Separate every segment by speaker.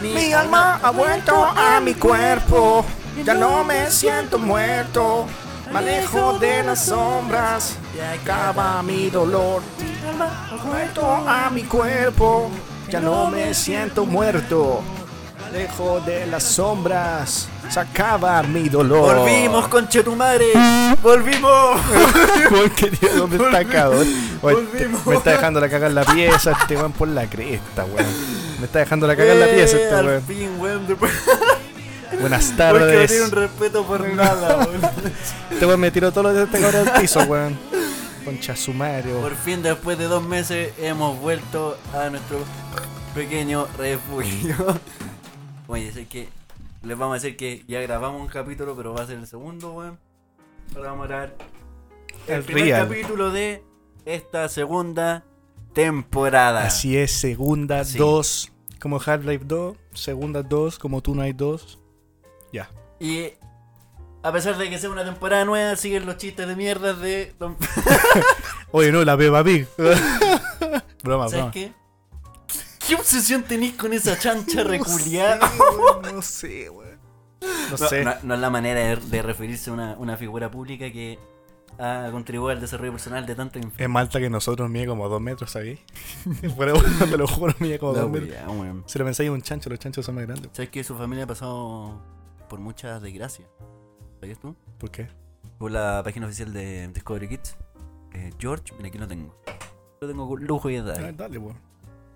Speaker 1: Mi alma ha vuelto a mi cuerpo, ya no me siento muerto. Me alejo de las sombras. y acaba mi dolor. Mi alma ha vuelto a mi cuerpo, ya no me siento muerto. Me alejo de las sombras, se acaba mi dolor.
Speaker 2: Volvimos, conche tu madre. Volvimos.
Speaker 1: Querido, ¿dónde está cabrón?
Speaker 2: Volvimos.
Speaker 1: me está dejando la cagar la pieza, este weón por la cresta, weón. Me está dejando la cagar la pieza
Speaker 2: Eh,
Speaker 1: este
Speaker 2: al
Speaker 1: weón.
Speaker 2: fin, weón.
Speaker 1: Buenas
Speaker 2: porque no tiene un
Speaker 1: tardes.
Speaker 2: respeto por nada, weón.
Speaker 1: Este weón me tiró todo lo de este cabrón al piso, weón. Concha sumario.
Speaker 2: Por fin, después de dos meses, hemos vuelto a nuestro pequeño refugio. Oye, sé que les vamos a decir que ya grabamos un capítulo, pero va a ser el segundo, weón. Ahora vamos a grabar el,
Speaker 1: El
Speaker 2: primer
Speaker 1: real.
Speaker 2: capítulo de esta segunda temporada.
Speaker 1: Así es, segunda
Speaker 2: Sí.
Speaker 1: 2, como Half-Life 2, segunda 2, como Tonight 2. Ya.
Speaker 2: Y a pesar de que sea una temporada nueva, siguen los chistes de mierda de Don
Speaker 1: Oye, no, la Peppa Pig. broma,
Speaker 2: ¿Sabes
Speaker 1: broma.
Speaker 2: qué? ¿Qué obsesión tenéis con esa chancha reculiada?
Speaker 1: No sé, weón. No
Speaker 2: No,
Speaker 1: sé.
Speaker 2: no- no es la manera de, de referirse a una, una figura pública que ha contribuido al desarrollo personal de tanto inf-
Speaker 1: Es más alta que nosotros, mide como 2 metros, ¿sabéis? Fuera te lo juro, mide como 2 metros. Si lo pensáis, un chancho, los chanchos son más grandes.
Speaker 2: ¿Sabes que su familia ha pasado por muchas desgracias? ¿Sabías tú?
Speaker 1: ¿Por qué?
Speaker 2: Por la página oficial de Discovery Kids. eh, George, mira aquí lo tengo. Lo tengo con lujo y
Speaker 1: Ah,
Speaker 2: edad.
Speaker 1: dale, weón.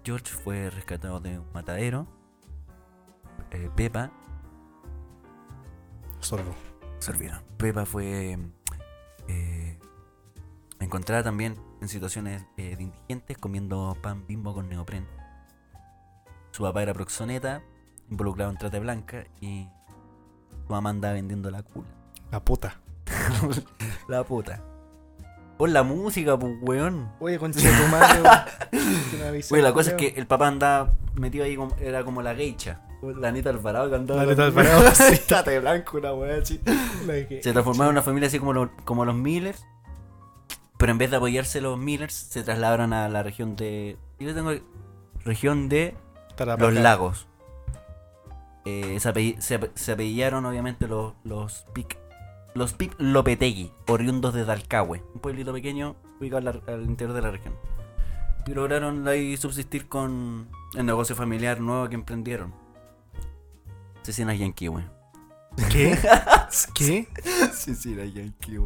Speaker 2: George fue rescatado de un matadero. Eh, Pepa
Speaker 1: Sorbo.
Speaker 2: se olvidaron. Pepa fue eh, encontrada también en situaciones eh, de indigentes comiendo pan bimbo con neopren. Su papá era proxoneta, involucrado en trata blanca y su mamá andaba vendiendo la cula.
Speaker 1: La puta.
Speaker 2: La puta. Por la música, pues, weón.
Speaker 1: Oye, de tu madre, weón.
Speaker 2: Oye, la cosa es que el papá andaba metido ahí, como, era como la geisha. La Anita Alvarado que andaba.
Speaker 1: La Anita Alvarado, sí.
Speaker 2: De blanco, una weá así. Se transformaron en una familia así como, los- como los Millers. Pero en vez de apoyarse los Millers, se trasladaron a la región de. Yo tengo. Región de Los Lagos. Eh, se, apell- se se apellaron, obviamente, los, los Pic. Los Pic Lopetegui, oriundos de Dalcahue, un pueblito pequeño ubicado al, al interior de la región. Y lograron ahí subsistir con el negocio familiar nuevo que emprendieron. Cecinas Yankee.
Speaker 1: ¿Qué? ¿Qué?
Speaker 2: Cecinas Yankee.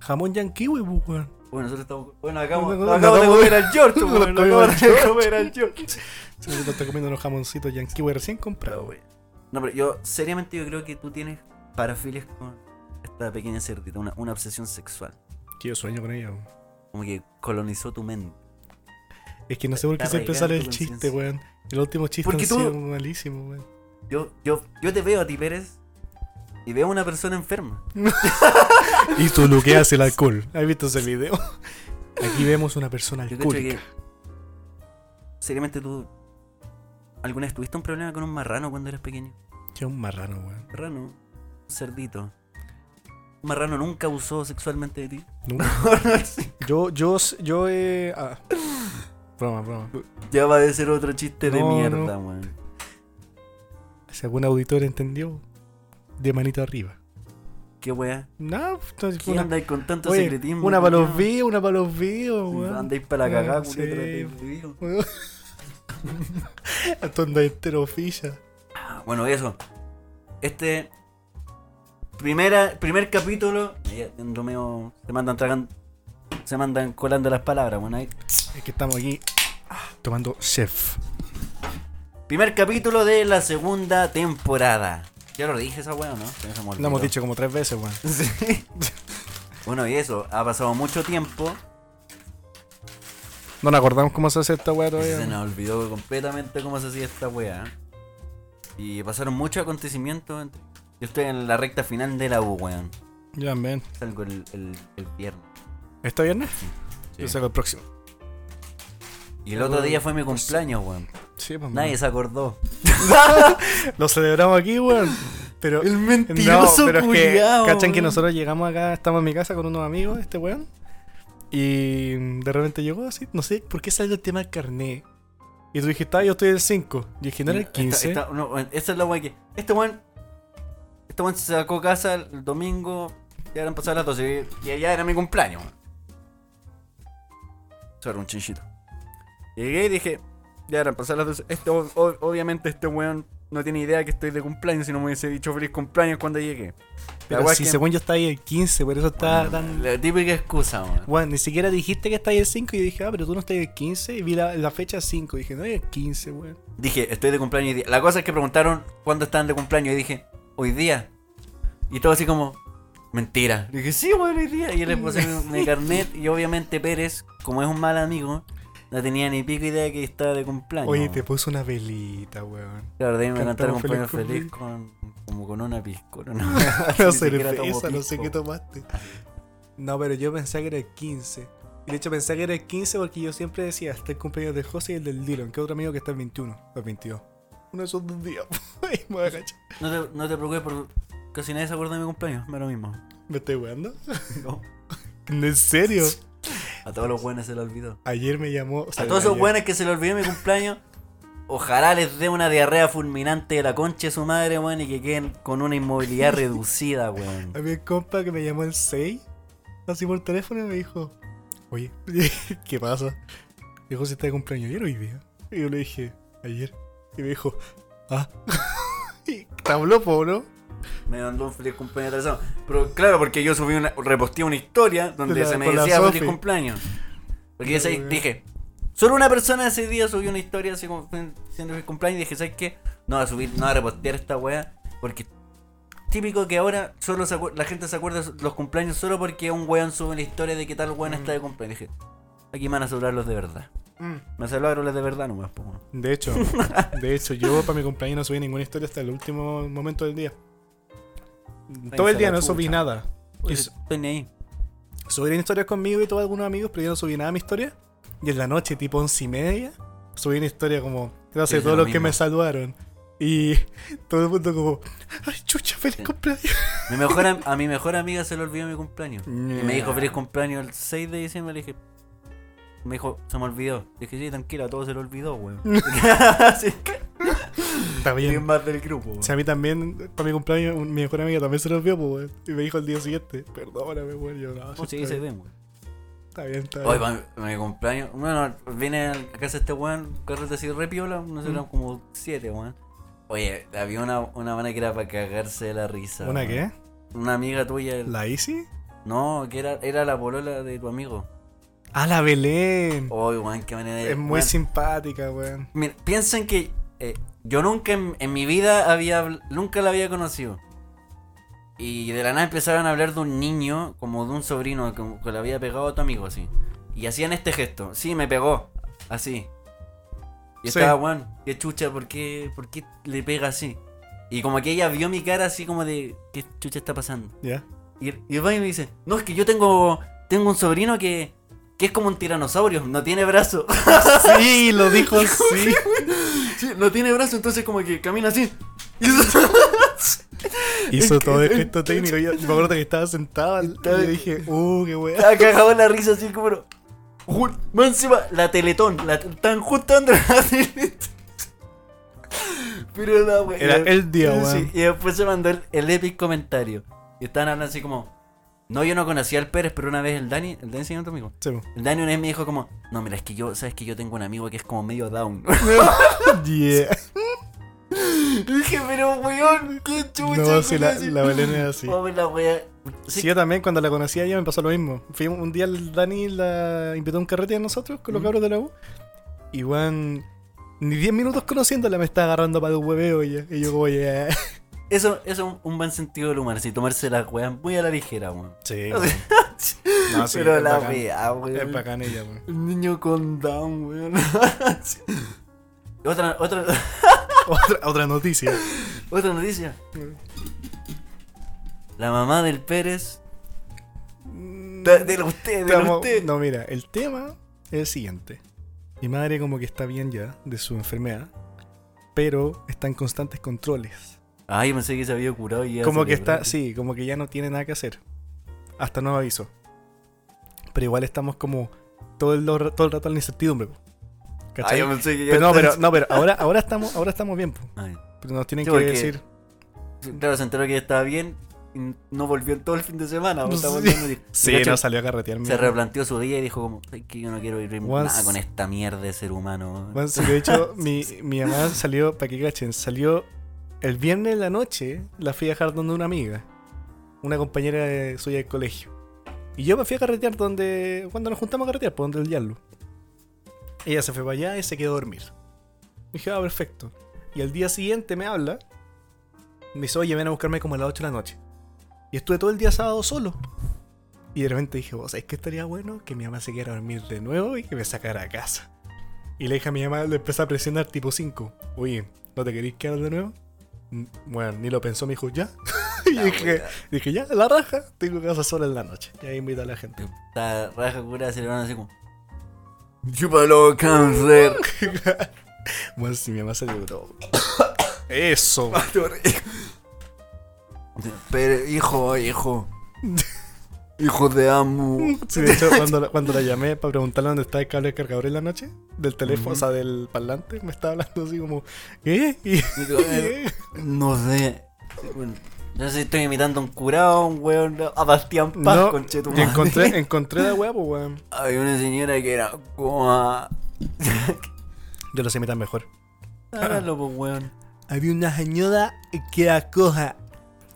Speaker 1: Jamón yankee, weón, weón.
Speaker 2: Bueno, nosotros estamos. Bueno, acabamos,
Speaker 1: No, no, no,
Speaker 2: acabamos de comer al George,
Speaker 1: no,
Speaker 2: weón. Acabamos de comer al George.
Speaker 1: Está comiendo unos jamoncitos yankee, recién comprado, weón.
Speaker 2: No, pero yo, seriamente, yo creo que tú tienes parafilias con esta pequeña cerdita, una, una obsesión sexual.
Speaker 1: Que yo sueño con ella.
Speaker 2: Como que colonizó tu mente.
Speaker 1: Es que no sé por qué siempre sale el chiste, weón. El último chiste
Speaker 2: Porque
Speaker 1: ha
Speaker 2: tú-
Speaker 1: sido malísimo, weón.
Speaker 2: Yo, yo, yo te veo a ti, Pérez, y veo a una persona enferma.
Speaker 1: Y tú lo que hace el alcohol. ¿Has visto ese video? Aquí vemos una persona alcohólica.
Speaker 2: Seriamente, tú. ¿Alguna vez tuviste un problema con un marrano cuando eras pequeño?
Speaker 1: Que es un marrano, weón.
Speaker 2: Marrano, un cerdito. Marrano nunca abusó sexualmente de ti.
Speaker 1: Nunca. Yo, yo, yo, eh. ah. Broma, broma.
Speaker 2: Ya va a ser otro chiste de
Speaker 1: No,
Speaker 2: mierda,
Speaker 1: no.
Speaker 2: weón.
Speaker 1: Si algún auditor entendió, de manito arriba.
Speaker 2: ¿Qué weá?
Speaker 1: No, pues,
Speaker 2: ¿Qué
Speaker 1: una,
Speaker 2: andáis con tanto
Speaker 1: oye,
Speaker 2: secretismo?
Speaker 1: una para los vivos, una para los vivos, weón.
Speaker 2: Andáis para la cagada,
Speaker 1: Ah, sí. Weón. Esto anda entero ficha.
Speaker 2: Ah, Bueno, eso. Este. Primera, primer capítulo. En Romeo se mandan tragando. Se mandan colando las palabras, bueno, ahí.
Speaker 1: Es que estamos aquí tomando chef.
Speaker 2: Primer capítulo de la segunda temporada. Ya lo dije esa weá, ¿no? Se
Speaker 1: Lo hemos dicho como tres veces, weón.
Speaker 2: Sí. bueno, y eso, ha pasado mucho tiempo.
Speaker 1: No nos acordamos cómo se hace esta weá
Speaker 2: Se
Speaker 1: todavía.
Speaker 2: nos olvidó completamente cómo se hacía esta weá. Y pasaron muchos acontecimientos. entre- Yo estoy en la recta final de la U, weón.
Speaker 1: Ya, ven.
Speaker 2: Salgo el, el, el viernes.
Speaker 1: ¿Está viernes?
Speaker 2: Sí.
Speaker 1: Yo saco el próximo.
Speaker 2: Y el otro día fue mi cumpleaños, weón.
Speaker 1: Sí, pues,
Speaker 2: Nadie
Speaker 1: man.
Speaker 2: se acordó.
Speaker 1: Lo celebramos aquí, weón. Pero.
Speaker 2: El
Speaker 1: No,
Speaker 2: mentiroso
Speaker 1: pero es que,
Speaker 2: culiao,
Speaker 1: ¿cachan que
Speaker 2: weón.
Speaker 1: nosotros llegamos acá, estamos en mi casa con unos amigos, este weón? Y de repente llegó así, no sé por qué salió el tema del carnet. Y tú dijiste, ah, yo estoy el 5. Y dije, no era el 15.
Speaker 2: Esta, esta- no, esa es la weá que. Este weón. Este weón se sacó casa el domingo. Ya eran pasadas las 12. Y allá era mi cumpleaños. Eso era un chinchito. Llegué y dije, ya eran pasadas las 12. Este, o- obviamente este weón no tiene idea que estoy de cumpleaños. Si no me hubiese dicho feliz cumpleaños cuando llegué.
Speaker 1: Pero si
Speaker 2: que-
Speaker 1: según yo estaba ahí el 15, por eso estaba tan.
Speaker 2: La típica excusa.
Speaker 1: Bueno, ni siquiera dijiste que estás ahí el 5 y yo dije, ah, pero tú no estás el 15 y vi la, la fecha 5. Dije, no, es el 15, weón.
Speaker 2: Dije, estoy de cumpleaños día. La cosa es que preguntaron cuándo estaban de cumpleaños y dije, hoy día. Y todo así como, mentira. Dije, sí, bueno, hoy día. Y yo le puse mi, mi carnet y obviamente Pérez, como es un mal amigo, no tenía ni pico idea que estaba de cumpleaños.
Speaker 1: Oye, te puso una velita, weón.
Speaker 2: Claro, de ahí me cantaron cumpleaños
Speaker 1: feliz
Speaker 2: feliz con, como con una piscola. No,
Speaker 1: No esa, no sé qué tomaste. No, pero yo pensé que era el 15. Y de hecho pensé que era el 15 porque yo siempre decía, está el cumpleaños de José y el del Dylan, que otro amigo que está el 21, o el 22. Uno de esos dos días. Me voy a agachar.
Speaker 2: No te, no te preocupes, porque casi nadie se acuerda de mi cumpleaños, me lo mismo.
Speaker 1: ¿Me estoy weando?
Speaker 2: No,
Speaker 1: ¿En serio?
Speaker 2: a todos los buenos se lo olvidó.
Speaker 1: Ayer me llamó. o sea,
Speaker 2: A todos esos buenos que se le olvidó mi cumpleaños, ojalá les dé una diarrea fulminante de la concha de su madre, weón, y que queden con una inmovilidad reducida, weón.
Speaker 1: Había un compa que me llamó el 6, así por teléfono, y me dijo, oye, ¿qué pasa? Dijo, si está de cumpleaños ayer o hoy día. Y yo le dije, ayer. Y me dijo, ah. y po, ¿no?
Speaker 2: Me mandó un feliz cumpleaños atrasado. Pero claro, porque yo subí una, reposteé una historia donde
Speaker 1: la-
Speaker 2: se me decía feliz cumpleaños. Porque dije, solo una persona ese día subió una historia así como siendo feliz cumpleaños y dije, ¿sabes qué? No va a subir, no va a repostear esta weá. Porque típico que ahora solo se la gente se acuerda de los cumpleaños solo porque un weón sube la historia de que tal weón está de cumpleaños. Dije, aquí van a celebrar los de verdad. Me celebraron los de verdad nomás, weón.
Speaker 1: De hecho, de hecho, yo para mi cumpleaños no subí ninguna historia hasta el último momento del día. Todo el día no subí nada.
Speaker 2: Oye,
Speaker 1: Y-
Speaker 2: estoy ahí.
Speaker 1: Subieron historias conmigo y todos algunos amigos, pero yo no subí nada a mi historia. Y en la noche, tipo once y media, subí una historia como, gracias a todos
Speaker 2: lo
Speaker 1: los que me saludaron. Y todo el mundo como, ay, chucha, feliz
Speaker 2: Sí.
Speaker 1: cumpleaños.
Speaker 2: Mi mejor, am- a mi mejor amiga se le olvidó mi cumpleaños. Y me dijo feliz cumpleaños el 6 de diciembre. Le dije, me dijo, se me olvidó. Dije, sí, tranquila, a todos se le olvidó, weón. Así que,
Speaker 1: Está
Speaker 2: ¿quién
Speaker 1: bien.
Speaker 2: más del grupo, weón?
Speaker 1: Sea, a mí también, para mi cumpleaños, un- mi mejor amiga también se lo vio, pues, weón. Y me dijo el día siguiente, perdóname, weón. Yo, no, sí,
Speaker 2: sí,
Speaker 1: está,
Speaker 2: se
Speaker 1: bien,
Speaker 2: ven, weón.
Speaker 1: está bien, está
Speaker 2: Hoy,
Speaker 1: bien.
Speaker 2: para mi cumpleaños, bueno, viene a casa este weón, carrete así re piola, no sé,
Speaker 1: Mm.
Speaker 2: eran como 7, weón. Oye, había una, una mana que era para cagarse de la risa.
Speaker 1: ¿Una
Speaker 2: weón.
Speaker 1: qué?
Speaker 2: Una amiga tuya.
Speaker 1: ¿La Easy?
Speaker 2: No, que era, era la polola de tu amigo.
Speaker 1: Ah, la Belén.
Speaker 2: Oye, weón, qué manera de.
Speaker 1: es muy
Speaker 2: weón.
Speaker 1: simpática, weón.
Speaker 2: Mira, piensen que eh, yo nunca en, en mi vida había nunca la había conocido. Y de la nada empezaron a hablar de un niño, como de un sobrino que, que le había pegado a tu amigo así. Y hacían este gesto. Sí, me pegó. Así. Y
Speaker 1: Sí.
Speaker 2: estaba, Juan, qué chucha, ¿por qué, ¿por qué le pega así? Y como que ella vio mi cara así como de, ¿qué chucha está pasando?
Speaker 1: ¿Ya?
Speaker 2: Y, y y me dice, no, es que yo tengo, tengo un sobrino que, que es como un tiranosaurio, no tiene brazo.
Speaker 1: Sí, lo dijo así.
Speaker 2: Sí, no tiene brazo, entonces como que camina así. Y
Speaker 1: Hizo
Speaker 2: Es
Speaker 1: todo el gesto técnico. Yo, me acuerdo que estaba sentado y yo dije, uh, qué weá.
Speaker 2: Estaba cagado en la risa así como... Más encima, la Teletón, la, están justo dando la Teletón. Pero la wea-
Speaker 1: Era el día,
Speaker 2: Sí,
Speaker 1: weón.
Speaker 2: Y después se mandó el, el epic comentario. Y estaban hablando así como... No, yo no conocía al Pérez, pero una vez el Dani, el Dani se tu amigo.
Speaker 1: Sí.
Speaker 2: El Dani una vez me dijo como, no, mira, es que yo, sabes que yo tengo un amigo que es como medio down.
Speaker 1: Yeah.
Speaker 2: Dije, pero weón, qué chucha.
Speaker 1: No, sí, la, la Belén es así.
Speaker 2: Oh, la wea. Sí,
Speaker 1: Sí, yo también, cuando la conocí a ella me pasó lo mismo. Fui un, un día el Dani la invitó a un carrete a nosotros con los
Speaker 2: Mm.
Speaker 1: cabros de la U. Y weón, ni 10 minutos conociéndola me está agarrando para el hueveo ella. Y yo como, yeah.
Speaker 2: Eso, eso es un, buen sentido del humor, así, tomarse la weá muy a la ligera, weón.
Speaker 1: Sí, No, sí,
Speaker 2: pero la
Speaker 1: bacán.
Speaker 2: weá, weón.
Speaker 1: Es bacán ella, weón.
Speaker 2: Un niño con down, weón. Otra, otra,
Speaker 1: Otra, otra noticia.
Speaker 2: otra noticia. La mamá del Pérez. De, de usted, de
Speaker 1: Estamos-
Speaker 2: usted.
Speaker 1: No, mira, el tema es el siguiente. Mi madre como que está bien ya de su enfermedad, pero está en constantes controles.
Speaker 2: Ay, pensé que se había curado y ya
Speaker 1: Como que está, sí, como que ya no tiene nada que hacer. Hasta nuevo aviso. Pero igual estamos como todo el, todo el rato en la incertidumbre.
Speaker 2: Ah, yo pensé que ya
Speaker 1: pero no, pero, no, pero ahora, ahora estamos, ahora estamos bien.
Speaker 2: Ay.
Speaker 1: Pero nos tienen
Speaker 2: Sí,
Speaker 1: que decir.
Speaker 2: Claro, se enteró que estaba bien y no volvió todo el fin de semana.
Speaker 1: Sí. no salió a carretear.
Speaker 2: Se replanteó su día y dijo como, "Ay, que yo no quiero vivir
Speaker 1: Once-
Speaker 2: nada con esta mierda de ser humano.
Speaker 1: Bueno, sí, de hecho, mi, mi mamá salió, para que cachen, salió el viernes en la noche, la fui a dejar donde una amiga, una compañera de, suya del colegio. Y yo me fui a carretear donde, cuando nos juntamos a carretear, por donde el Yarlo. Ella se fue para allá y se quedó a dormir. Dije, ah, perfecto. Y al día siguiente me habla, me dice, oye, ven a buscarme como a las 8 de la noche. Y estuve todo el día sábado solo. Y de repente dije, vos, ¿sabes qué estaría bueno? Que mi mamá se quedara a dormir de nuevo y que me sacara a casa. Y le dije a mi mamá, le empecé a presionar tipo 5. Oye, ¿no te querís quedar de nuevo? Mm, Bueno, ni lo pensó, me dijo, ya. y
Speaker 2: La
Speaker 1: dije,
Speaker 2: wea.
Speaker 1: dije, ya, la raja, tengo casa sola en la noche. Y ahí invito a la gente.
Speaker 2: Está raja cura se le van así como. Chúpalo, cáncer.
Speaker 1: Bueno, si mi mamá se dio Eso.
Speaker 2: Pero, hijo, hijo. Hijo de amo.
Speaker 1: Sí, de hecho, cuando, la- cuando la llamé para preguntarle dónde está el cable de cargador en la noche, del teléfono, o sea, del parlante, me estaba hablando así como, ¿qué? Y,
Speaker 2: No sé. Bueno, no sé si estoy imitando a un curado, un weón, a Bastián Paz,
Speaker 1: No,
Speaker 2: conchetumadre.
Speaker 1: y encontré, encontré la weá, pues weón.
Speaker 2: Había una señora que era como a...
Speaker 1: Yo lo sé imitar mejor.
Speaker 2: Hágalo, pues, weón.
Speaker 1: Había una señora que era coja.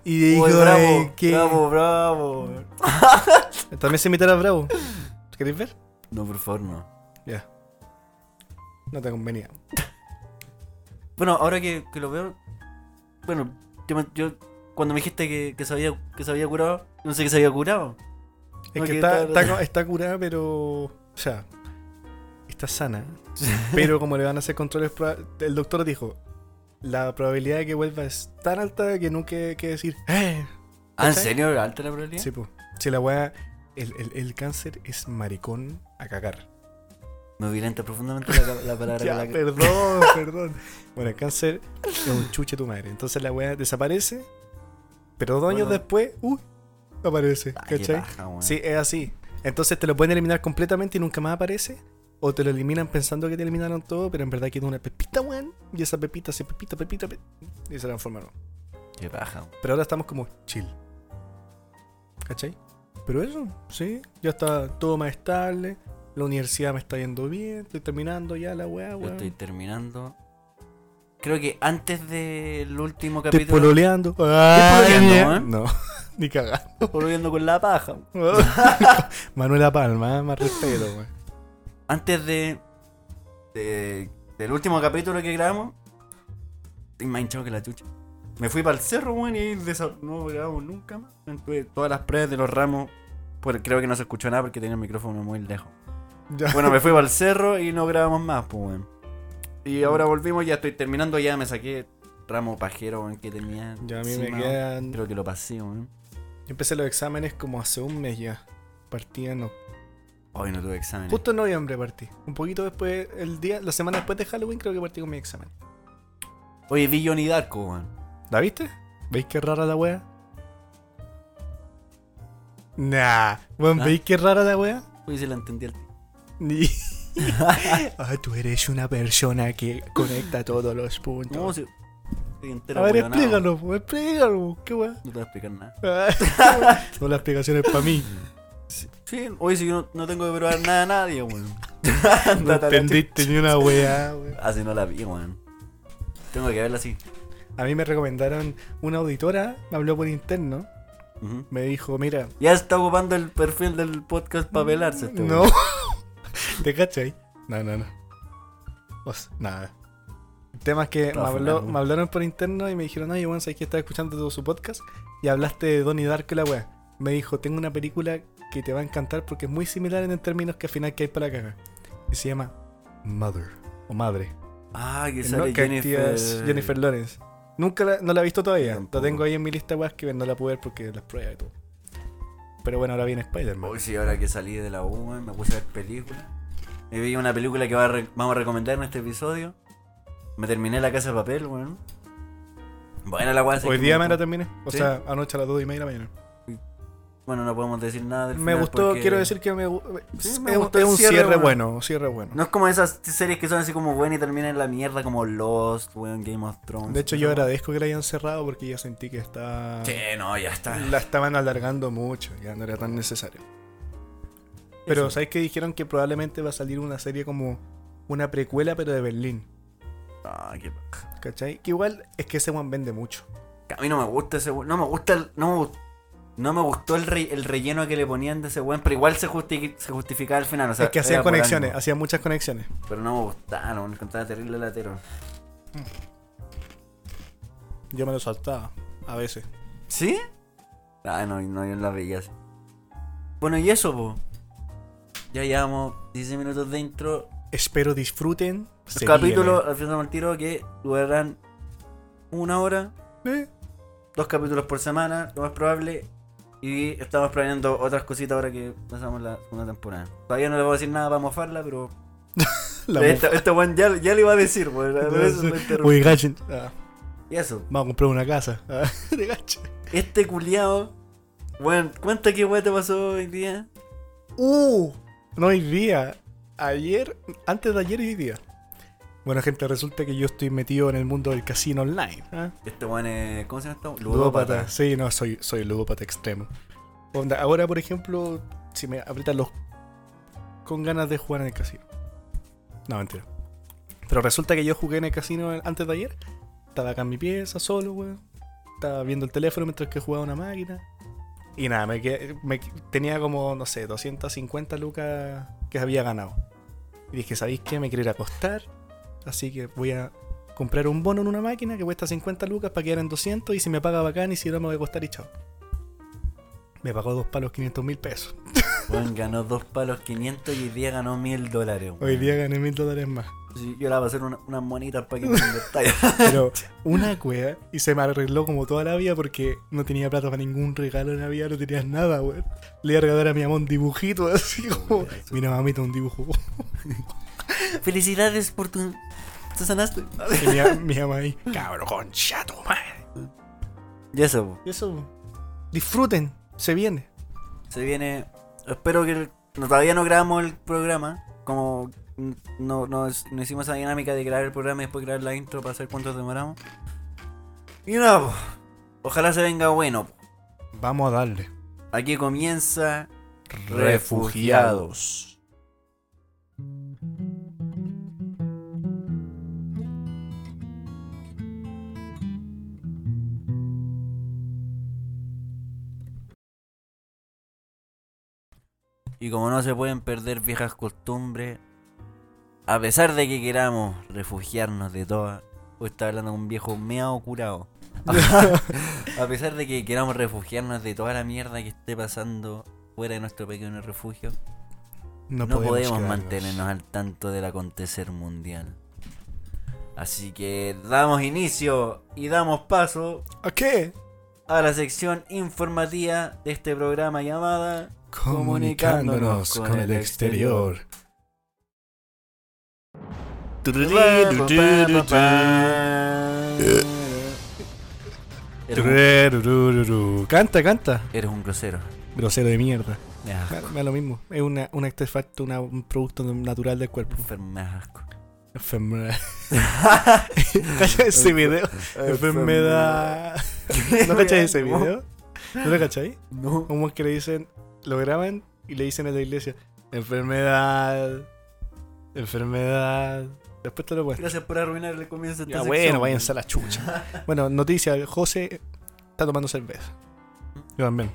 Speaker 1: Y dijo
Speaker 2: bravo,
Speaker 1: eh, que.
Speaker 2: bravo, bravo.
Speaker 1: También se imitar a Bravo. ¿Queréis ver?
Speaker 2: No, por favor, no.
Speaker 1: Ya. No te convenía.
Speaker 2: Bueno, ahora que, que lo veo... Bueno, yo, cuando me dijiste que, que, se había, que se había curado, no sé que se había curado.
Speaker 1: Es
Speaker 2: No,
Speaker 1: que
Speaker 2: que
Speaker 1: está,
Speaker 2: está-
Speaker 1: está, está curada, pero. O sea. Está sana. Pero como le van a hacer controles. El doctor dijo. La probabilidad de que vuelva es tan alta que nunca hay que decir. ¡Eh!
Speaker 2: ¿Ah, en serio? ¿Alta la probabilidad?
Speaker 1: Sí, pues. Si la weá. El, el, el cáncer es maricón a cagar.
Speaker 2: Me violenta profundamente la, la palabra
Speaker 1: Ya,
Speaker 2: la que-
Speaker 1: perdón, perdón. Bueno, el cáncer es un chuche tu madre. Entonces la weá desaparece, pero dos años después, uy, aparece.
Speaker 2: Qué
Speaker 1: ¿Cachai?
Speaker 2: weón.
Speaker 1: Sí, es así. Entonces te lo pueden eliminar completamente y nunca más aparece. O te lo eliminan pensando que te eliminaron todo, pero en verdad queda una pepita, weón. Y esa pepita se pepita, pepita, pe- y se transformaron.
Speaker 2: Qué paja, weón.
Speaker 1: Pero ahora estamos como chill. ¿Cachai? Pero eso, sí, ya está todo más estable. La universidad me está yendo bien, estoy terminando ya la weá,
Speaker 2: Yo
Speaker 1: weón.
Speaker 2: estoy terminando. Creo que antes del último
Speaker 1: Estoy
Speaker 2: capítulo.
Speaker 1: pololeando.
Speaker 2: pololeando,
Speaker 1: Ay,
Speaker 2: weón?
Speaker 1: No, ni cagando.
Speaker 2: pololeando con la paja.
Speaker 1: Manuela Palma, ¿eh? más respeto, weón.
Speaker 2: Antes de, de- Del último capítulo que grabamos. Estoy más hinchado que la chucha. Me fui para el cerro, weón, y no grabamos nunca más. Tuve todas las pruebas de los ramos. Pues creo que no se escuchó nada porque tenía el micrófono muy lejos.
Speaker 1: Ya.
Speaker 2: Bueno, me fui para el cerro y no grabamos más, pues, weón. Y ahora volvimos, ya estoy terminando, ya me saqué ramo pajero, weón, que tenía.
Speaker 1: Ya a mí me quedan.
Speaker 2: Creo que lo pasé, weón.
Speaker 1: Yo empecé los exámenes como hace un mes ya. Partí en oc-
Speaker 2: Hoy no tuve examen.
Speaker 1: Justo en noviembre partí. Un poquito después, el día, la semana después de Halloween, creo que partí con mi examen.
Speaker 2: Oye, vi Johnny Darko, weón.
Speaker 1: ¿La viste? ¿Veis qué rara la wea? Nah. Bueno,
Speaker 2: ¿Ah?
Speaker 1: ¿veis qué rara la wea?
Speaker 2: Oye, se la entendí al tío.
Speaker 1: Ni. ah, tú eres una persona que conecta todos los puntos.
Speaker 2: No, si.
Speaker 1: A ver, explícalo, explícalo, qué wea.
Speaker 2: No te voy a explicar nada.
Speaker 1: Son las explicaciones para mí.
Speaker 2: Sí, oye, si yo no, no tengo que probar nada a nadie, weón.
Speaker 1: No entendiste ni una wea, wea.
Speaker 2: chucha. Así no la vi, weón. Tengo que verla así.
Speaker 1: A mí me recomendaron una auditora, me habló por interno, me dijo, mira,
Speaker 2: Ya está ocupando el perfil del podcast para pelarse este
Speaker 1: no.
Speaker 2: weón.
Speaker 1: ¿Te cachai? No, no, no. O sea, nada. El tema es que me, habló- hablaron por interno y me dijeron, oye, bueno, sabes que estaba escuchando todo su podcast y hablaste de Donnie Darko y la wea. Me dijo, tengo una película que te va a encantar porque es muy similar en términos que al final que hay para la caga. Y se llama Mother, o Madre.
Speaker 2: Ah, que sale Jennifer.
Speaker 1: es Jennifer Lawrence. Nunca la, no la he visto todavía.
Speaker 2: Yo
Speaker 1: La
Speaker 2: tampoco.
Speaker 1: tengo ahí en mi lista weas que no la pude ver porque las pruebas y todo. Pero bueno, ahora viene Spider-Man.
Speaker 2: Uy, sí, ahora que salí de la U, me puse a ver películas. Me vi una película que va a vamos a recomendar en este episodio. Me terminé La Casa de Papel, weón. Buena la weá.
Speaker 1: Hoy día me la terminé. O
Speaker 2: ¿Sí?
Speaker 1: sea, anoche a las 2 y media de la mañana.
Speaker 2: Bueno, no podemos decir nada del
Speaker 1: Me
Speaker 2: final
Speaker 1: gustó,
Speaker 2: porque-
Speaker 1: quiero decir que me,
Speaker 2: Sí,
Speaker 1: es,
Speaker 2: me
Speaker 1: un-
Speaker 2: gustó
Speaker 1: es un
Speaker 2: cierre,
Speaker 1: cierre,
Speaker 2: bueno.
Speaker 1: cierre bueno.
Speaker 2: No es como esas series que son así como buenas y terminan en la mierda como Lost, weón, Game of Thrones.
Speaker 1: De hecho, yo agradezco que la hayan cerrado porque yo sentí que está...
Speaker 2: Sí, no, ya está.
Speaker 1: La estaban alargando mucho, ya no era tan necesario. Pero. ¿sabes que Dijeron que probablemente va a salir una serie como una precuela, pero de Berlín.
Speaker 2: Ah, qué.
Speaker 1: ¿Cachai? Que igual es que ese one vende mucho.
Speaker 2: A mí no me gusta ese weón. No me gusta el. No me, no me gustó el, re- el relleno que le ponían de ese weón, pero igual se, justi- se justificaba al final. O sea,
Speaker 1: es que hacían conexiones,
Speaker 2: algo.
Speaker 1: hacían muchas conexiones.
Speaker 2: Pero no me gustaron, me encontraba terrible latero.
Speaker 1: Yo me lo saltaba, a veces.
Speaker 2: ¿Sí? Ah, no, no, yo la veía así. Bueno, y eso, po. Ya llevamos 16 minutos dentro.
Speaker 1: Espero disfruten.
Speaker 2: Los capítulos, al tiro, que durarán una hora.
Speaker 1: Eh,
Speaker 2: dos capítulos por semana, lo más probable. Y estamos planeando otras cositas ahora que pasamos la segunda temporada. Todavía no le voy a decir nada para mofarla, pero.
Speaker 1: la
Speaker 2: este, este weón ya, ya le iba a decir,
Speaker 1: gachen. Ah,
Speaker 2: Y eso,
Speaker 1: vamos a comprar una casa. Ah, de
Speaker 2: este culiao. Bueno, cuenta qué weón te pasó hoy día.
Speaker 1: Uh, no hoy día. Ayer, antes de ayer y hoy día. Bueno, gente, resulta que yo estoy metido en el mundo del casino online. ¿ah?
Speaker 2: Este weón es. ¿Cómo se llama esto?
Speaker 1: Ludópata. Sí, no, soy, soy ludópata extremo. Onda, ahora, por ejemplo, si me aprietan los. con ganas de jugar en el casino. No, mentira. Pero resulta que yo jugué en el casino antes de ayer. Estaba acá en mi pieza, solo, weón. Estaba viendo el teléfono mientras que jugaba una máquina. Y nada, me, quedé- me tenía como, no sé, 250 lucas que había ganado. Y dije, ¿sabéis qué? Me quiero ir a acostar. Así que voy a comprar un bono en una máquina que cuesta 50 lucas para quedar en 200 y si me paga bacán y si no me voy a costar y chao. Me pagó dos palos 500 mil pesos.
Speaker 2: Weón ganó dos palos 500 y hoy día ganó mil dólares.
Speaker 1: Hoy día gané mil dólares más.
Speaker 2: Sí, yo le voy a hacer una- unas monitas para que me detalle.
Speaker 1: Pero una cueva y se me arregló como toda la vida porque no tenía plata para ningún regalo en Navidad, no tenías nada, weón. Le iba a regalar a mi mamá un dibujito así como. Mira, mamita, un dibujo.
Speaker 2: Felicidades por tu. ¿Te sanaste?
Speaker 1: Y mi, mi mamá ahí, cabrón, concha tu madre.
Speaker 2: Y eso, po.
Speaker 1: Y eso, disfruten, se viene.
Speaker 2: se viene. Espero que. el- no, todavía no grabamos el programa. Como no, no, no hicimos esa dinámica de grabar el programa y después grabar la intro para saber cuánto demoramos. Y nada, po. ojalá se venga bueno. po.
Speaker 1: Vamos a darle.
Speaker 2: Aquí comienza
Speaker 1: Refugiados.
Speaker 2: Y como no se pueden perder viejas costumbres, a pesar de que queramos refugiarnos de todas, hoy está hablando con un viejo meado curado. a pesar de que queramos refugiarnos de toda la mierda que esté pasando fuera de nuestro pequeño refugio, no, podemos,
Speaker 1: quedarnos.
Speaker 2: mantenernos al tanto del acontecer mundial. Así que damos inicio y damos paso
Speaker 1: ¿A qué?
Speaker 2: A la sección informativa de este programa llamada
Speaker 1: Comunicándonos con el exterior. Canta, canta.
Speaker 2: eres un grosero.
Speaker 1: Grosero de mierda.
Speaker 2: Me
Speaker 1: da lo mismo. Es una, un artefacto, una- un producto natural del cuerpo.
Speaker 2: Me asco.
Speaker 1: Enfermedad. ¿Cachai ese video? Enfermedad. ¿No cachai ese video? ¿No lo cachai?
Speaker 2: No.
Speaker 1: Como que le dicen, lo graban y le dicen a la iglesia, enfermedad, enfermedad. Después te lo muestro.
Speaker 2: Gracias por arruinar el comienzo de esta
Speaker 1: Ya
Speaker 2: sección.
Speaker 1: bueno, váyanse a la chucha. bueno, noticia, José está tomando cerveza. Yo también.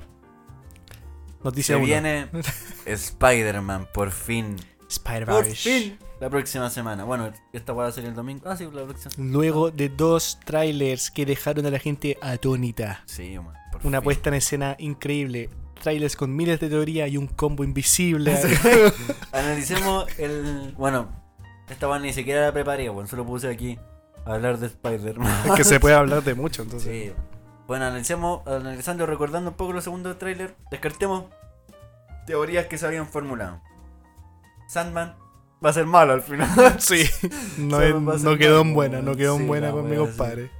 Speaker 1: Noticia
Speaker 2: Se
Speaker 1: uno.
Speaker 2: viene Spider-Man, por fin.
Speaker 1: Spider
Speaker 2: Por fin. La próxima semana. Bueno, esta va a salir el domingo. Ah, sí, la próxima semana.
Speaker 1: Luego de dos trailers que dejaron a la gente atónita.
Speaker 2: Sí, man, por
Speaker 1: Una
Speaker 2: fin.
Speaker 1: puesta en escena increíble. Trailers con miles de teorías y un combo invisible.
Speaker 2: Analicemos el. Bueno, esta van ni siquiera la preparé, bueno, solo puse aquí a hablar de Spider-Man.
Speaker 1: Es que se puede hablar de mucho, entonces.
Speaker 2: Sí. Bueno, analicemos, analizando, recordando un poco los segundos tráiler, descartemos teorías que se habían formulado. Sandman va a ser malo al final.
Speaker 1: Sí. No, es- no quedó en buena, no quedó en
Speaker 2: sí,
Speaker 1: buena con mi compadre.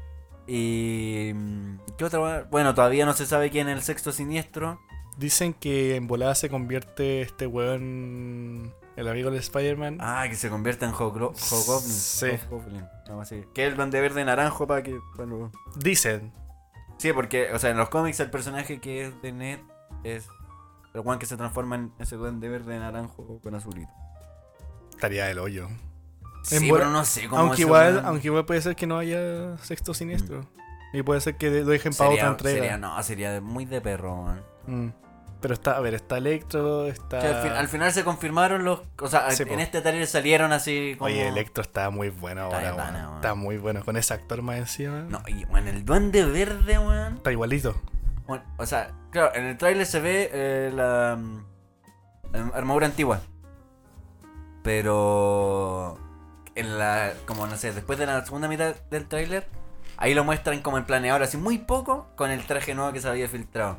Speaker 2: Y. mm, ¿Qué otra? Bueno, todavía no se sabe quién es el sexto siniestro.
Speaker 1: Dicen que en volada se convierte este weón. El amigo de Spider-Man.
Speaker 2: Ah, que se convierte en Hobgoblin.
Speaker 1: Sí.
Speaker 2: Hobgoblin, algo así. Que es el duende verde naranjo para que. Bueno.
Speaker 1: Dicen.
Speaker 2: Sí, porque, o sea, en los cómics el personaje que es de Ned es el weón que se transforma en ese duende verde naranjo con azulito.
Speaker 1: Estaría del hoyo.
Speaker 2: Sí, pero no sé cómo
Speaker 1: Aunque igual, aunque igual puede ser que no haya sexto siniestro. Y puede ser que lo dejen para otra entrega.
Speaker 2: sería- no, sería muy de perro, weón.
Speaker 1: Mm. Pero está, a ver, está Electro,
Speaker 2: O
Speaker 1: está.
Speaker 2: sea, al, fin- al final se confirmaron los. O sea,
Speaker 1: Sí,
Speaker 2: en
Speaker 1: po.
Speaker 2: este trailer salieron así como.
Speaker 1: Oye, Electro está muy bueno
Speaker 2: Está
Speaker 1: ahora, weón. Está muy bueno. Con ese actor más encima.
Speaker 2: No, y bueno, el duende verde, weón.
Speaker 1: Está igualito.
Speaker 2: Bueno, o sea, claro, en el tráiler se ve eh, la, mm, la armadura antigua. Pero en la como no sé, después de la segunda mitad del tráiler, ahí lo muestran como en planeador así muy poco con el traje nuevo que se había filtrado.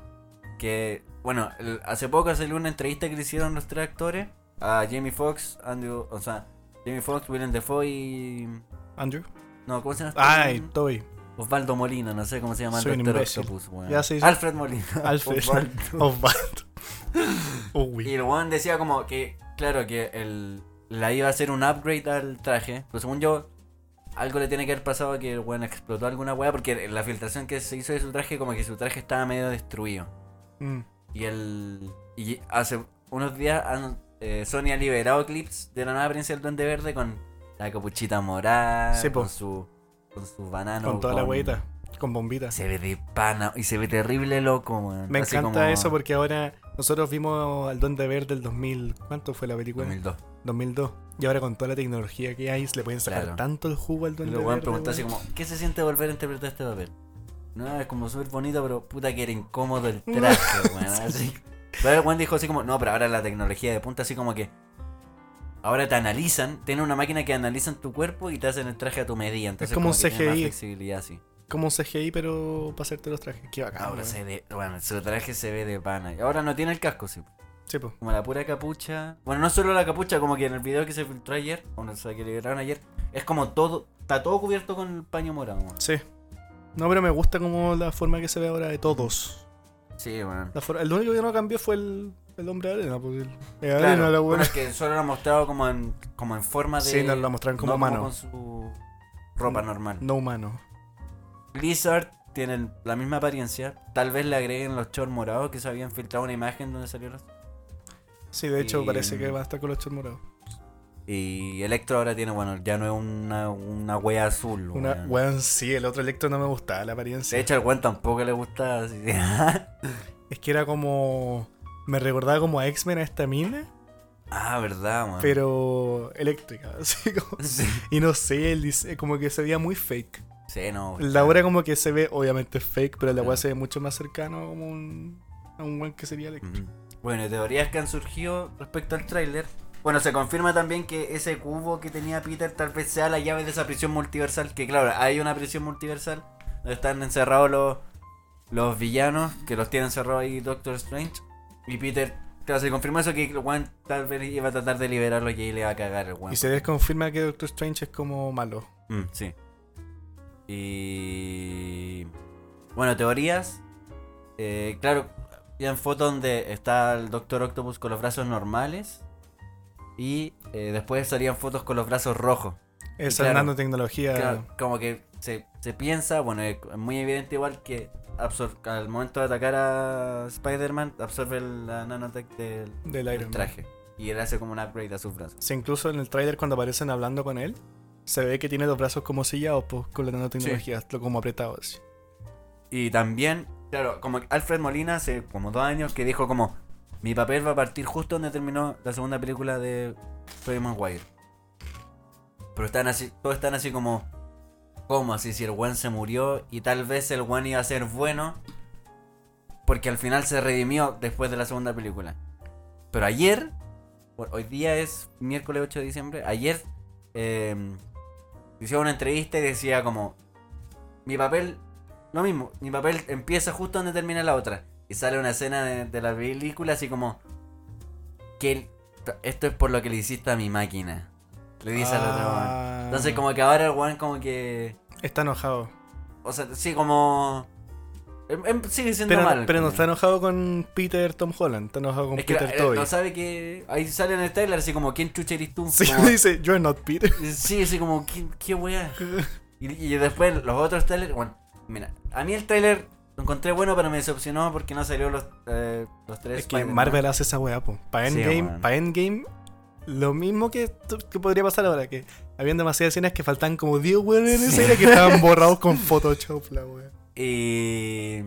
Speaker 2: Que bueno, el- hace poco salió una entrevista que le hicieron los tres actores a Jamie Foxx, Andrew, o sea, Jamie Foxx, Willem Dafoe y
Speaker 1: Andrew.
Speaker 2: no, ¿cómo se llama? este
Speaker 1: Ay? Toby.
Speaker 2: Osvaldo Molina, no sé cómo se llama el
Speaker 1: Soy
Speaker 2: Doctor
Speaker 1: imbécil.
Speaker 2: Octopus, weón.
Speaker 1: Ya, sí.
Speaker 2: Alfred Molina.
Speaker 1: Alfred.
Speaker 2: Osvaldo.
Speaker 1: Osvaldo.
Speaker 2: Y el weón decía como que, claro, que el, la iba a hacer un upgrade al traje. Pero según yo, algo le tiene que haber pasado que el weón explotó alguna weá. Porque la filtración que se hizo de su traje, como que su traje estaba medio destruido.
Speaker 1: Mm.
Speaker 2: Y el. Y hace unos días han- eh, Sony ha liberado clips de la nueva Princesa del Duende Verde con la capuchita morada,
Speaker 1: Sí,
Speaker 2: con su. con su banano.
Speaker 1: Con toda la hueita. Con bombita.
Speaker 2: Se ve de pana y se ve terrible loco, weón.
Speaker 1: Me
Speaker 2: Así
Speaker 1: encanta
Speaker 2: como
Speaker 1: eso porque ahora nosotros vimos al Duende Verde del 2000. ¿Cuánto fue la película?
Speaker 2: 2002.
Speaker 1: 2002. Y ahora con toda la tecnología que hay, le pueden sacar
Speaker 2: Claro.
Speaker 1: tanto el jugo al
Speaker 2: Y
Speaker 1: Duende
Speaker 2: luego
Speaker 1: Verde.
Speaker 2: preguntó así como, ¿qué se siente volver a interpretar este papel? No, es como súper bonito, pero puta que era incómodo el traje, weón. Así. Pero el weón dijo así como, no, pero ahora la tecnología de punta así como que ahora te analizan, tiene una máquina que analizan tu cuerpo y te hacen el traje a tu medida. Entonces
Speaker 1: como un
Speaker 2: tiene más
Speaker 1: CGI.
Speaker 2: flexibilidad así.
Speaker 1: Como un CGI, pero para hacerte los trajes. Qué bacán.
Speaker 2: Ahora
Speaker 1: weón.
Speaker 2: se ve, bueno, su traje se ve de pana. Y ahora no tiene el casco, sí.
Speaker 1: Sí.
Speaker 2: Como la pura capucha. Bueno, no solo la capucha, como que en el video que se filtró ayer, o no sé, que liberaron ayer, es como todo, está todo cubierto con el paño morado. weón.
Speaker 1: Sí. No, pero me gusta como la forma que se ve ahora de todos.
Speaker 2: Sí, bueno.
Speaker 1: La el único que no cambió fue el, el hombre de arena. Pues el, el arena,
Speaker 2: Claro,
Speaker 1: la
Speaker 2: bueno, es que solo lo han mostrado como en, como en forma de.
Speaker 1: Sí, nos lo mostraron como
Speaker 2: no
Speaker 1: mano.
Speaker 2: con su ropa normal.
Speaker 1: No humano.
Speaker 2: Blizzard tiene la misma apariencia. Tal vez le agreguen los shorts morados que se habían filtrado una imagen donde salió los.
Speaker 1: Sí, de hecho
Speaker 2: Y-
Speaker 1: parece que va a estar con los morados.
Speaker 2: Y Electro ahora tiene, bueno, ya no es una, una wea azul.
Speaker 1: Una,
Speaker 2: weón.
Speaker 1: weón, sí, el otro electro no me gustaba la apariencia.
Speaker 2: De hecho, al weón tampoco le gusta. así.
Speaker 1: Es que era como. Me recordaba como a X-Men a esta mina,
Speaker 2: ah, verdad, weón.
Speaker 1: pero eléctrica. Así como.
Speaker 2: Sí.
Speaker 1: Y no sé, el dise- como que se veía muy fake.
Speaker 2: Sí, no.
Speaker 1: La hora como que se ve, obviamente fake, pero la weá se ve mucho más cercano como un, a un weón que sería eléctrico.
Speaker 2: Bueno, teorías que han surgido respecto al tráiler. Bueno, se confirma también que ese cubo que tenía Peter tal vez sea la llave de esa prisión multiversal. Que claro, hay una prisión multiversal donde están encerrados los, los villanos, que los tiene encerrados ahí Doctor Strange. Y Peter, claro, se confirma eso que el weón tal vez iba a tratar de liberarlo y ahí le va a cagar el weón.
Speaker 1: Y se desconfirma que Doctor Strange es como malo.
Speaker 2: Mm, sí. Y. Bueno, teorías. Eh, claro, en fotos donde está el Doctor Octopus con los brazos normales. Y eh, después salían fotos con los brazos rojos.
Speaker 1: Esa
Speaker 2: claro,
Speaker 1: nanotecnología.
Speaker 2: Claro, como que se, se piensa, bueno, es muy evidente igual que al momento de atacar a Spider-Man, absorbe la nanotech del,
Speaker 1: Del
Speaker 2: del
Speaker 1: Iron Man.
Speaker 2: traje. Y él hace como un upgrade a sus brazos.
Speaker 1: Sí, incluso en el trailer cuando aparecen hablando con él, se ve que tiene los brazos como sellados pues, con la nanotecnología, lo como apretados.
Speaker 2: Y también, claro, como Alfred Molina hace como dos años que dijo como mi papel va a partir justo donde terminó la segunda película de Tobey Maguire. Pero están así, todos están así como ¿Cómo así si el one se murió y tal vez el one iba a ser bueno? Porque al final se redimió después de la segunda película. Pero ayer, hoy día es miércoles 8 de diciembre, ayer eh, hicieron una entrevista y decía como mi papel lo mismo, mi papel empieza justo donde termina la otra. Y sale una escena de, de la película así como. Que el- esto es por lo que le hiciste a mi máquina. Le dice al otro weón.
Speaker 1: Ah,
Speaker 2: Entonces como que ahora el weón como que.
Speaker 1: Está enojado.
Speaker 2: O sea, sí, como. Em, em, sigue siendo
Speaker 1: Pero,
Speaker 2: mal.
Speaker 1: pero no está enojado con Peter Tom Holland, está enojado con
Speaker 2: Es que
Speaker 1: Peter
Speaker 2: eh,
Speaker 1: Toby.
Speaker 2: no sabe que. Ahí sale en el trailer así como, ¿quién chucha eres tú?
Speaker 1: Sí,
Speaker 2: Como-
Speaker 1: dice, you're not Peter.
Speaker 2: Sí, así como, ¿qué, qué weá? Y, y después los otros trailers, bueno, mira, a mí el trailer lo encontré bueno, pero me decepcionó porque no salió los, eh, los tres.
Speaker 1: Es que. Marvel hace esa weá, po. Para
Speaker 2: Sí,
Speaker 1: Endgame, pa' Endgame, lo mismo que, que podría pasar ahora, que habían demasiadas escenas que faltaban como 10 weones en esa
Speaker 2: Sí.
Speaker 1: escena que estaban borrados con Photoshop, la weá.
Speaker 2: Y.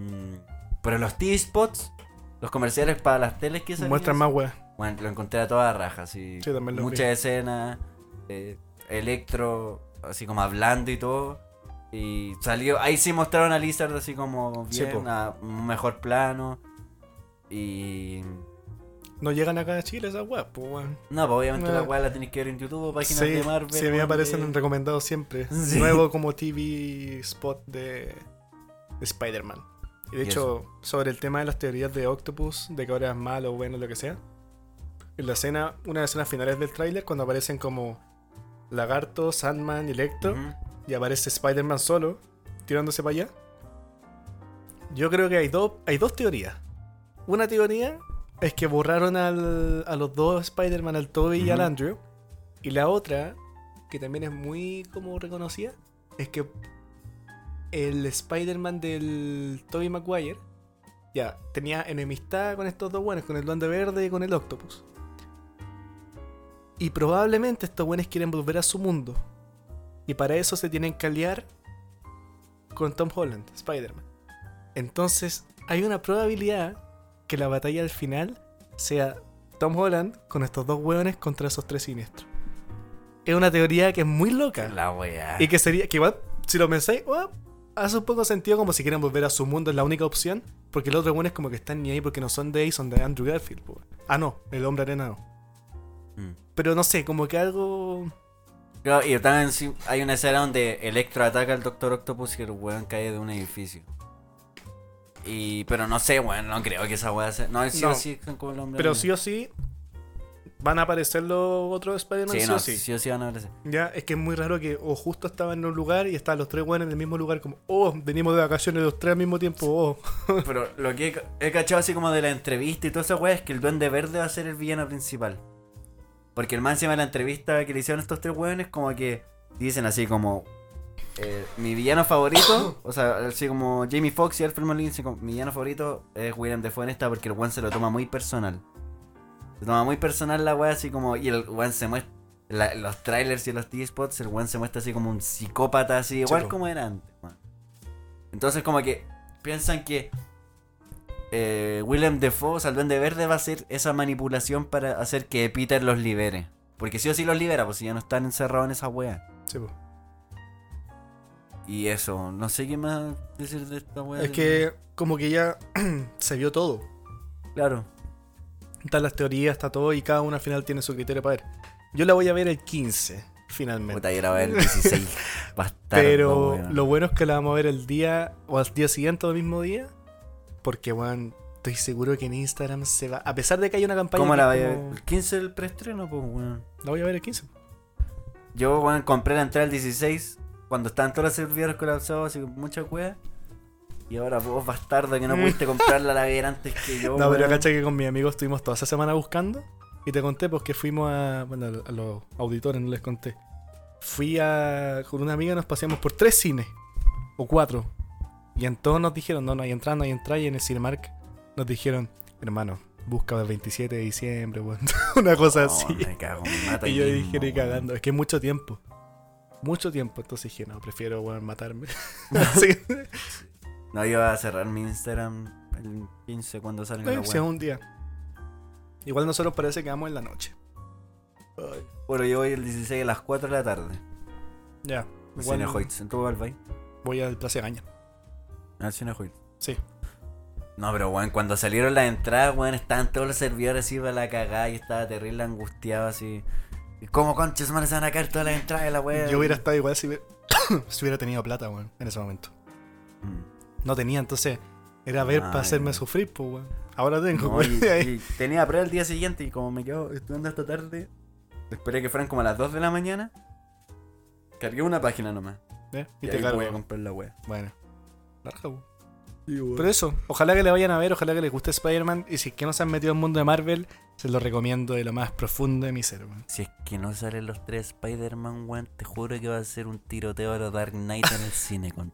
Speaker 2: Pero los T-Spots, los comerciales para las teles que salían.
Speaker 1: Muestran más weá.
Speaker 2: Bueno, lo encontré a toda raja.
Speaker 1: Sí, también lo vi.
Speaker 2: Muchas escenas, eh, electro, así como hablando y todo. Y salió, ahí sí mostraron a Lizard así como bien, a un mejor plano. Y.
Speaker 1: No llegan acá a Chile esas weas, pues weón.
Speaker 2: No, pues obviamente
Speaker 1: No.
Speaker 2: la weá la tenéis que ver en YouTube páginas
Speaker 1: Sí,
Speaker 2: de Marvel.
Speaker 1: sí, a mí me aparecen
Speaker 2: de-
Speaker 1: recomendados siempre.
Speaker 2: Sí.
Speaker 1: Nuevo como TV spot de, de Spider-Man. Y de
Speaker 2: Y
Speaker 1: hecho, sobre el tema de las teorías de Octopus, de que ahora es malo o bueno, lo que sea. En la escena, una de las escenas finales del tráiler, cuando aparecen como Lagarto, Sandman y Electro. Y aparece Spider-Man solo, tirándose para allá. Yo creo que hay, dos hay dos teorías. Una teoría es que borraron al- a los dos Spider-Man, al Toby y al. Andrew. Y la otra, que también es muy como reconocida, es que el Spider-Man del Tobey Maguire ya tenía enemistad con estos dos buenos, con el Duende Verde y con el Octopus. Y probablemente estos buenos quieren volver a su mundo. Y para eso se tienen que aliar con Tom Holland, Spider-Man. Entonces, hay una probabilidad que la batalla al final sea Tom Holland con estos dos hueones contra esos tres siniestros. Es una teoría que es muy loca.
Speaker 2: La weá.
Speaker 1: Y que sería, que igual, si lo pensáis, oh, hace un poco sentido como si quieren volver a su mundo, es la única opción. Porque los otros buenos como que están ni ahí porque no son de ahí, son de Andrew Garfield. Ah, no, el hombre arena no.
Speaker 2: Mm.
Speaker 1: Pero no sé, como que algo...
Speaker 2: Claro, y también sí, hay una escena donde Electro ataca al Doctor Octopus y el weón cae de un edificio. Y, pero no sé, weón, no creo que esa weá sea. No, sí
Speaker 1: No.
Speaker 2: o sí son como el hombre.
Speaker 1: Pero sí o sí van a aparecer los otros Spider-Man,
Speaker 2: Sí,
Speaker 1: sí,
Speaker 2: no,
Speaker 1: o sí.
Speaker 2: sí o sí van a aparecer.
Speaker 1: Ya, es que es muy raro que o justo estaban en un lugar y estaban los tres buenos en el mismo lugar, como, oh, venimos de vacaciones los tres al mismo tiempo, oh.
Speaker 2: Pero lo que he, he cachado así como de la entrevista y toda esa weá es que el Duende Verde va a ser el villano principal. Porque el man encima de la entrevista que le hicieron estos tres weones, como que dicen así como. eh, mi villano favorito, o sea, así como Jamie Foxx y Alfred Molina, como, mi villano favorito es William Defoe en esta porque el weón se lo toma muy personal. Se toma muy personal la weá, así como. Y el weón se muestra. la- los trailers y los T-spots, el weón se muestra así como un psicópata, así, igual como era antes, weón. Entonces, como que piensan que eh, Willem Dafoe, o sea, el Duende Verde, va a hacer esa manipulación para hacer que Peter los libere. Porque sí o sí los libera, pues si ya no están encerrados en esa wea.
Speaker 1: Sí, po.
Speaker 2: Y eso, no sé qué más decir de esta wea.
Speaker 1: Es que como que ya se vio todo.
Speaker 2: Claro.
Speaker 1: Están las teorías, está todo y cada uno al final tiene su criterio para ver. Yo la voy a ver el 15, finalmente.
Speaker 2: Puta, y era ver el 16. Bastardo,
Speaker 1: Pero lo bueno es que la vamos a ver el día o al día siguiente o el mismo día. Porque, weón, estoy seguro que en Instagram se va. A pesar de que hay una campaña.
Speaker 2: ¿Cómo la vaya a ver? El 15 del preestreno, pues, weón.
Speaker 1: La voy a ver el 15.
Speaker 2: Yo, weón, compré la entrada el 16 cuando estaban todos los servidores colapsados, así con mucha wea. Y ahora vos, bastardo, que no pudiste comprarla la ver antes que yo.
Speaker 1: no, pero cacha que con mis amigos estuvimos toda esa semana buscando. Y te conté, pues que fuimos a. Bueno, a los auditores no les conté. Fui a. Con una amiga nos paseamos por tres cines. O cuatro. Y en todos nos dijeron, no, no hay entrada, no hay entrada. Y en el Cinemark nos dijeron, hermano, busca el 27 de diciembre, una cosa
Speaker 2: No,
Speaker 1: así.
Speaker 2: me cago, me
Speaker 1: Y yo dije, ni cagando. Es que es mucho tiempo. Mucho tiempo. Entonces dije, no, prefiero, matarme.
Speaker 2: No, yo voy a cerrar mi Instagram el 15 cuando salga la
Speaker 1: eh, si es un día. Igual nosotros parece que vamos en la noche. Ay,
Speaker 2: Bueno, yo voy el 16 a las 4 de la tarde.
Speaker 1: ya.
Speaker 2: Al
Speaker 1: Igual
Speaker 2: Cine Hoyts. ¿En tu
Speaker 1: voy al Plaza Gaña.
Speaker 2: Al Cine Hoyts.
Speaker 1: Sí.
Speaker 2: No, pero weón, cuando salieron las entradas, weón, estaban todos los servidores así para la cagada y estaba terrible angustiado así. ¿Y ¿Cómo conches man se van a caer todas las entradas de la weá?
Speaker 1: Yo hubiera estado igual si hubiera, si hubiera tenido plata, weón, en ese momento.
Speaker 2: Mm.
Speaker 1: No tenía, entonces era ver
Speaker 2: Ah,
Speaker 1: para hacerme sufrir, pues, weón. Ahora tengo,
Speaker 2: No,
Speaker 1: weón.
Speaker 2: y, tenía prueba el día siguiente y como me quedo estudiando hasta tarde, esperé que fueran como a las 2 de la mañana. Cargué una página nomás.
Speaker 1: ¿Eh?
Speaker 2: Y,
Speaker 1: Y te
Speaker 2: ahí
Speaker 1: cargo.
Speaker 2: voy a comprar la wea.
Speaker 1: Bueno. Larga, weón. Pero eso, ojalá que le vayan a ver, ojalá que les guste Spider-Man. Y si es que no se han metido en el mundo de Marvel, se lo recomiendo de lo más profundo de mi ser, weón.
Speaker 2: Si es que no salen los tres Spider-Man, weón, te juro que va a ser un tiroteo a los Dark Knight en el cine, con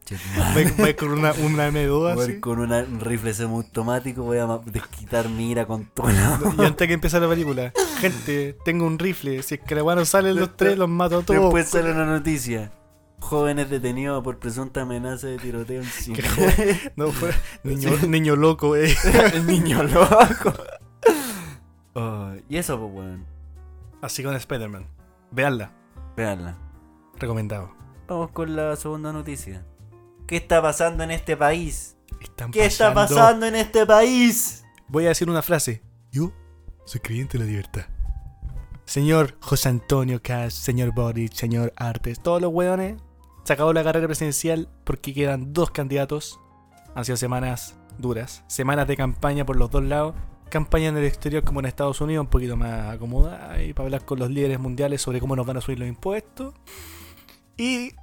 Speaker 1: Voy con una, una M2 así.
Speaker 2: Con un rifle semiautomático voy a desquitar mi ira con todo.
Speaker 1: Y antes que empiece la película, gente, tengo un rifle. Si es que la weón no salen los tres, los mato a todos.
Speaker 2: Después sale una noticia. Jóvenes detenidos por presunta amenaza de tiroteo en cine.
Speaker 1: no, fue niño, niño loco, eh.
Speaker 2: El niño loco. y eso, pues, weón.
Speaker 1: Así con Spider-Man. Veanla.
Speaker 2: Veanla.
Speaker 1: Recomendado.
Speaker 2: Vamos con la segunda noticia. ¿Qué está pasando en este país? ¿Qué está pasando en este país?
Speaker 1: Voy a decir una frase. Yo soy creyente de la libertad. Señor José Antonio Cash, señor Boric, señor Artes, todos los weones se acabó la carrera presidencial porque quedan dos candidatos. Han sido semanas duras, semanas de campaña por los dos lados. Campaña en el exterior como en Estados Unidos, un poquito más acomodada y para hablar con los líderes mundiales sobre cómo nos van a subir los impuestos. Y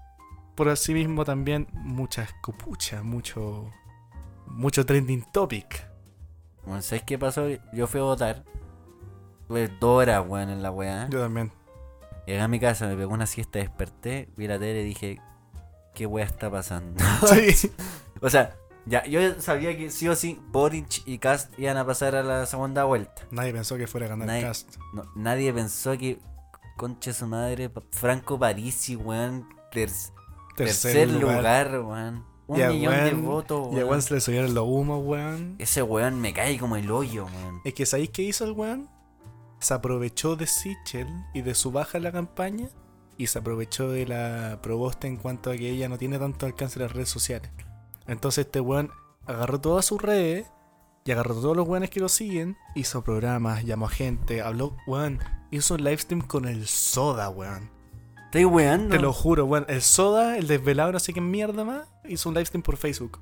Speaker 1: por así mismo también muchas copuchas, mucho, mucho trending topic.
Speaker 2: Bueno, ¿sabes qué pasó? Yo fui a votar. Tuve dos horas, weón, en la weá.
Speaker 1: Yo también.
Speaker 2: Llegué a mi casa, me pegó una siesta, desperté, vi la tele y dije, qué wea está pasando. o sea, ya, yo sabía que sí o sí Boric y Cast iban a pasar a la segunda vuelta.
Speaker 1: Nadie pensó que fuera a ganar Cast.
Speaker 2: nadie pensó que, conche su madre, Franco Parisi, weón, tercer, lugar, weón. Un millón de votos,
Speaker 1: weón. Y a weón se le subieron los humos, weón.
Speaker 2: Ese weón me cae como el hoyo, weón.
Speaker 1: Es que ¿sabéis qué hizo el weón? Se aprovechó de Sichel y de su baja en la campaña y se aprovechó de la probosta en cuanto a que ella no tiene tanto alcance en las redes sociales. Entonces este weón agarró todas sus redes y agarró todos los weones que lo siguen, hizo programas, llamó a gente, habló, weón, hizo un livestream con el Soda, weón.
Speaker 2: Estoy weando.
Speaker 1: Te lo juro, weón. El Soda, el desvelado, no sé qué mierda más, hizo un livestream por Facebook.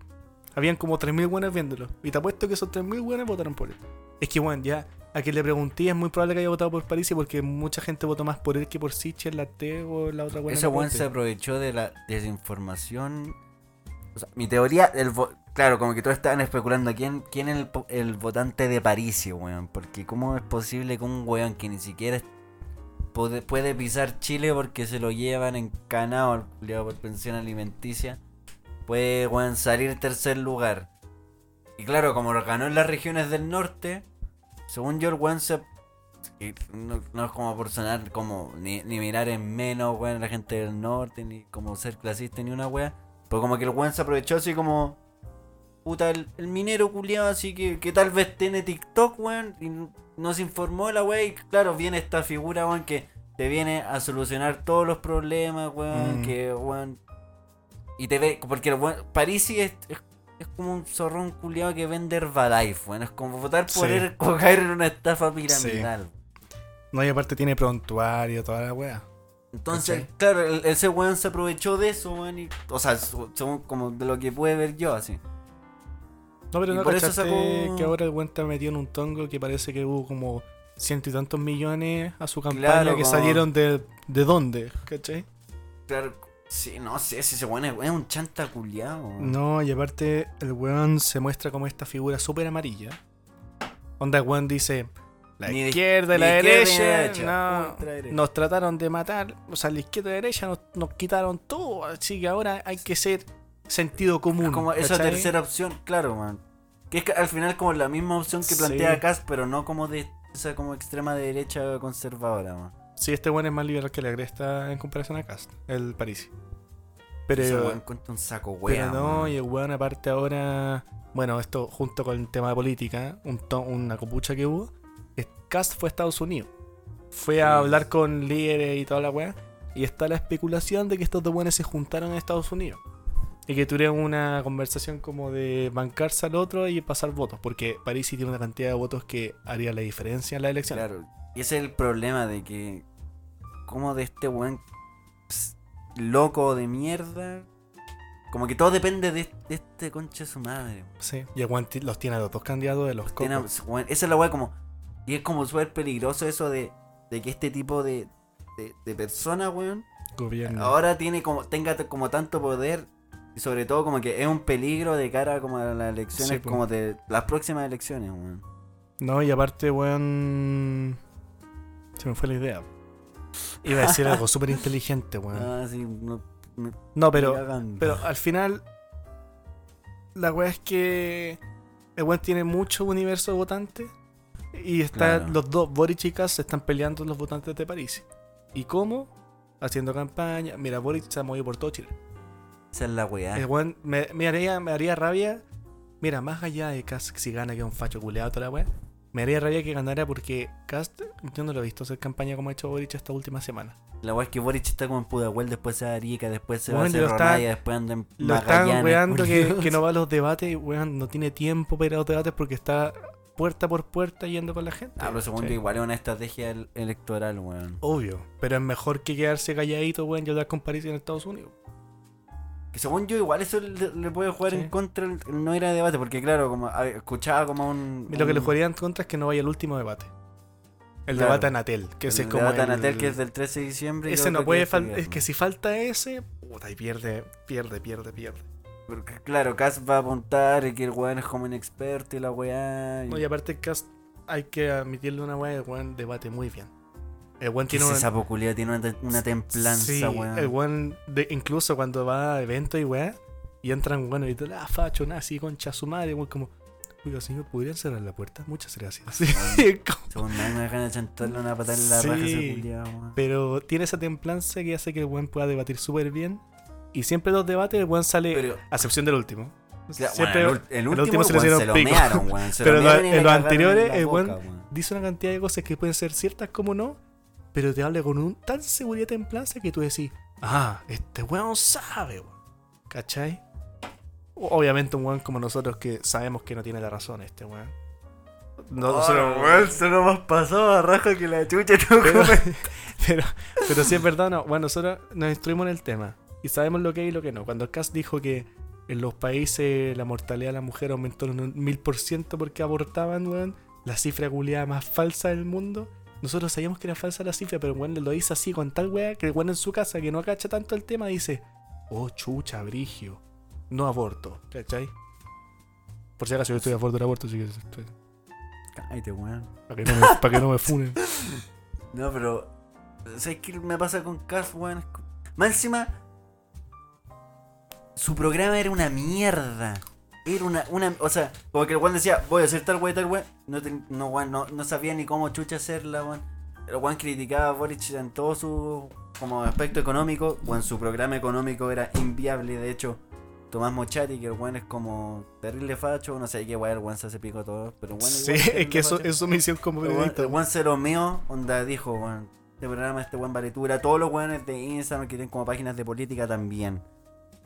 Speaker 1: Habían como 3.000 weones viéndolo. Y te apuesto que esos 3.000 weones votaron por él. Es que, weón, ya a quien le pregunté es muy probable que haya votado por París porque mucha gente votó más por él que por Sichel, la T o la otra
Speaker 2: buena. Ese buen se aprovechó de la desinformación. O sea, mi teoría, el claro, como que todos estaban especulando quién, quién es el, votante de París, weón. Porque cómo es posible que un weón que ni siquiera puede, puede pisar Chile porque se lo llevan en canal por pensión alimenticia, puede, weón, salir tercer lugar. Y claro, como lo ganó en las regiones del norte según yo, el weón se. No, es como por sonar como. Ni, mirar en menos, weón, la gente del norte, ni como ser clasista, ni una weá. Pero como que el weón se aprovechó así como. Puta, el, minero culiado, así que, que tal vez tiene TikTok, weón. Y nos informó la weá. Y claro, viene esta figura, weón, que te viene a solucionar todos los problemas, weón. Mm. Que, weón. Y te ve. Porque el weón. Parisi es es como un zorrón culiado que vende Herbalife, bueno, es como votar por él o caer en una estafa piramidal.
Speaker 1: No, y aparte tiene prontuario, toda la wea.
Speaker 2: Entonces, claro, ese weón se aprovechó de eso, weón, y, o sea, según como de lo que puede ver yo, así.
Speaker 1: No, pero no por eso sacó... que ahora el weón está metido en un tongo que parece que hubo como ciento y tantos millones a su campaña que salieron de, de dónde, ¿cachai?
Speaker 2: Claro, Sí, no sé si ese weón es, un chanta culiado.
Speaker 1: No, y aparte el weón se muestra como esta figura súper amarilla. Onda el weón dice, la izquierda y la derecha, nos trataron de matar, o sea, la izquierda y la derecha nos, quitaron todo, así que ahora hay que ser sentido común.
Speaker 2: Como esa tercera opción, claro, man. Que es al final como la misma opción que plantea sí. pero no como de esa como extrema derecha conservadora, man.
Speaker 1: Sí, este weón es más liberal que la Agresta en comparación a Cast, el París.
Speaker 2: Pero Ese weón cuenta un saco weón.
Speaker 1: Pero no, y el weón aparte ahora, bueno, esto junto con el tema de política, un una copucha que hubo, Cast fue a Estados Unidos. Fue a hablar con líderes y toda la weá. Y está la especulación de que estos dos weones se juntaron en Estados Unidos. Y que tuvieron una conversación como de bancarse al otro y pasar votos. Porque París tiene una cantidad de votos que haría la diferencia en la elección.
Speaker 2: Claro, y ese es el problema de que. Como de este buen loco de mierda. Como que todo depende de, este concha de su madre.
Speaker 1: Sí, y el los tiene a los dos candidatos de los
Speaker 2: cocos. esa es la weá como. Y es como súper peligroso eso de, de que este tipo de, de, de persona, weón.
Speaker 1: Gobierno.
Speaker 2: Ahora tiene como, tenga como tanto poder Y sobre todo como que es un peligro de cara como a las elecciones,
Speaker 1: Sí,
Speaker 2: como de las próximas elecciones, weón.
Speaker 1: No, y aparte, weón. Se me fue la idea. Iba a decir algo súper inteligente, weón.
Speaker 2: Ah, sí, no, no-
Speaker 1: No, pero, pero al final. La weá es que. El weón tiene mucho universo de votantes. Y está,
Speaker 2: Claro.
Speaker 1: los dos, Boric y Kass, se están peleando los votantes de París. ¿Y cómo? Haciendo campaña. Mira, Boric se ha movido por todo Chile.
Speaker 2: Esa es la weá.
Speaker 1: El weón me, me haría, me haría rabia. Mira, más allá de Cast si gana que es un facho culeado toda la weá. Me haría rabia que ganara porque Cast, yo no lo he visto hacer campaña como ha hecho Boric esta última semana.
Speaker 2: La weá es que Boric está como en Pudahuel, después se va a Arica, después se va a hacer Ronaya, después anda en
Speaker 1: Lo están weando que, que no va a los debates y weón no tiene tiempo para ir a los debates porque está puerta por puerta yendo con la gente.
Speaker 2: Ah, pero según
Speaker 1: ¿cachai?
Speaker 2: yo igual es una estrategia el- electoral, weón.
Speaker 1: Obvio, pero es mejor que quedarse calladito, weón, y hablar con París en Estados Unidos.
Speaker 2: Que según yo igual eso le, le puede jugar
Speaker 1: Sí.
Speaker 2: en contra el, no ir a debate, porque claro, como a escuchaba como un...
Speaker 1: Lo que le jugaría en contra es que no vaya el último debate. El
Speaker 2: Claro.
Speaker 1: debate Anatel, que ese
Speaker 2: el
Speaker 1: es como
Speaker 2: debate
Speaker 1: el-
Speaker 2: Anatel, que es del 13 de diciembre.
Speaker 1: Ese no puede
Speaker 2: es
Speaker 1: faltar.
Speaker 2: este
Speaker 1: Es que si falta ese, puta, y pierde, pierde, pierde, pierde.
Speaker 2: Porque, claro, Cas va a apuntar y que el weón es como un experto y la weá. y-
Speaker 1: No, y aparte el cast, hay que admitirle una weá, el weón debate muy bien. El weón
Speaker 2: que
Speaker 1: tiene
Speaker 2: ese sapo culiao tiene una, una templanza,
Speaker 1: sí,
Speaker 2: weón.
Speaker 1: el weón, de- incluso cuando va a eventos y weá, y entran, bueno, y todo, ah, facho, nazi, concha su madre, weón, como, oiga, señor, ¿podrían cerrar la puerta? Muchas gracias. Sí, como-
Speaker 2: Según me dan ganas de chantarle una patada en la
Speaker 1: Sí.
Speaker 2: raja a ese culiao, weón.
Speaker 1: pero tiene esa templanza que hace que el weón pueda debatir súper bien. Y siempre los debates, el weón sale,
Speaker 2: Pero-
Speaker 1: a excepción del último.
Speaker 2: Claro,
Speaker 1: Siempre,
Speaker 2: bueno, el, último,
Speaker 1: último se
Speaker 2: weón, se lo mearon, weón. Se
Speaker 1: Pero
Speaker 2: lo
Speaker 1: en los anteriores, el weón-
Speaker 2: weón.
Speaker 1: dice una cantidad de cosas que pueden ser ciertas como no, pero te habla con un tan seguridad y templanza que tú decís, ah, este weón sabe, weón. ¿Cachai? Obviamente un weón como nosotros que sabemos que no tiene la razón este weón. No, nosotros, weón,
Speaker 2: se lo hemos pasado a raja que la chucha no
Speaker 1: pero, pero, pero sí es verdad, no. Bueno, nosotros nos instruimos en el tema y sabemos lo que hay y lo que no. Cuando el CAS dijo que en los países la mortalidad de la mujer aumentó en un mil por ciento porque abortaban, weón, la cifra culiada más falsa del mundo. Nosotros sabíamos que era falsa la cifra, pero weón lo dice así con tal weá que el weón en su casa que no cacha tanto el tema dice, oh chucha, brigio, no aborto, ¿cachai? Por si acaso yo estoy a favor del aborto, así que estoy-
Speaker 2: Cállate, weón.
Speaker 1: para que no me, para que no me funen.
Speaker 2: No, pero. ¿Sabes qué me pasa con Cas, weón? Más encima. Su programa era una mierda. Era una, una. O sea, como que el weón decía, voy a hacer tal weón, tal weón. No, no, weón, no, no sabía ni cómo chucha hacerla, weón. El weón criticaba a Boric en todo su. Como aspecto económico. Weón, su programa económico era inviable. De hecho, Tomás Mochati, que el weón es como terrible facho. No sé qué weón, el weón se hace pico todo. Pero bueno,
Speaker 1: Sí, es que eso es su misión como periodista.
Speaker 2: el weón se lo meó, onda dijo, weón. Este programa, este weón valetura. Todos los weones de Instagram que tienen como páginas de política también.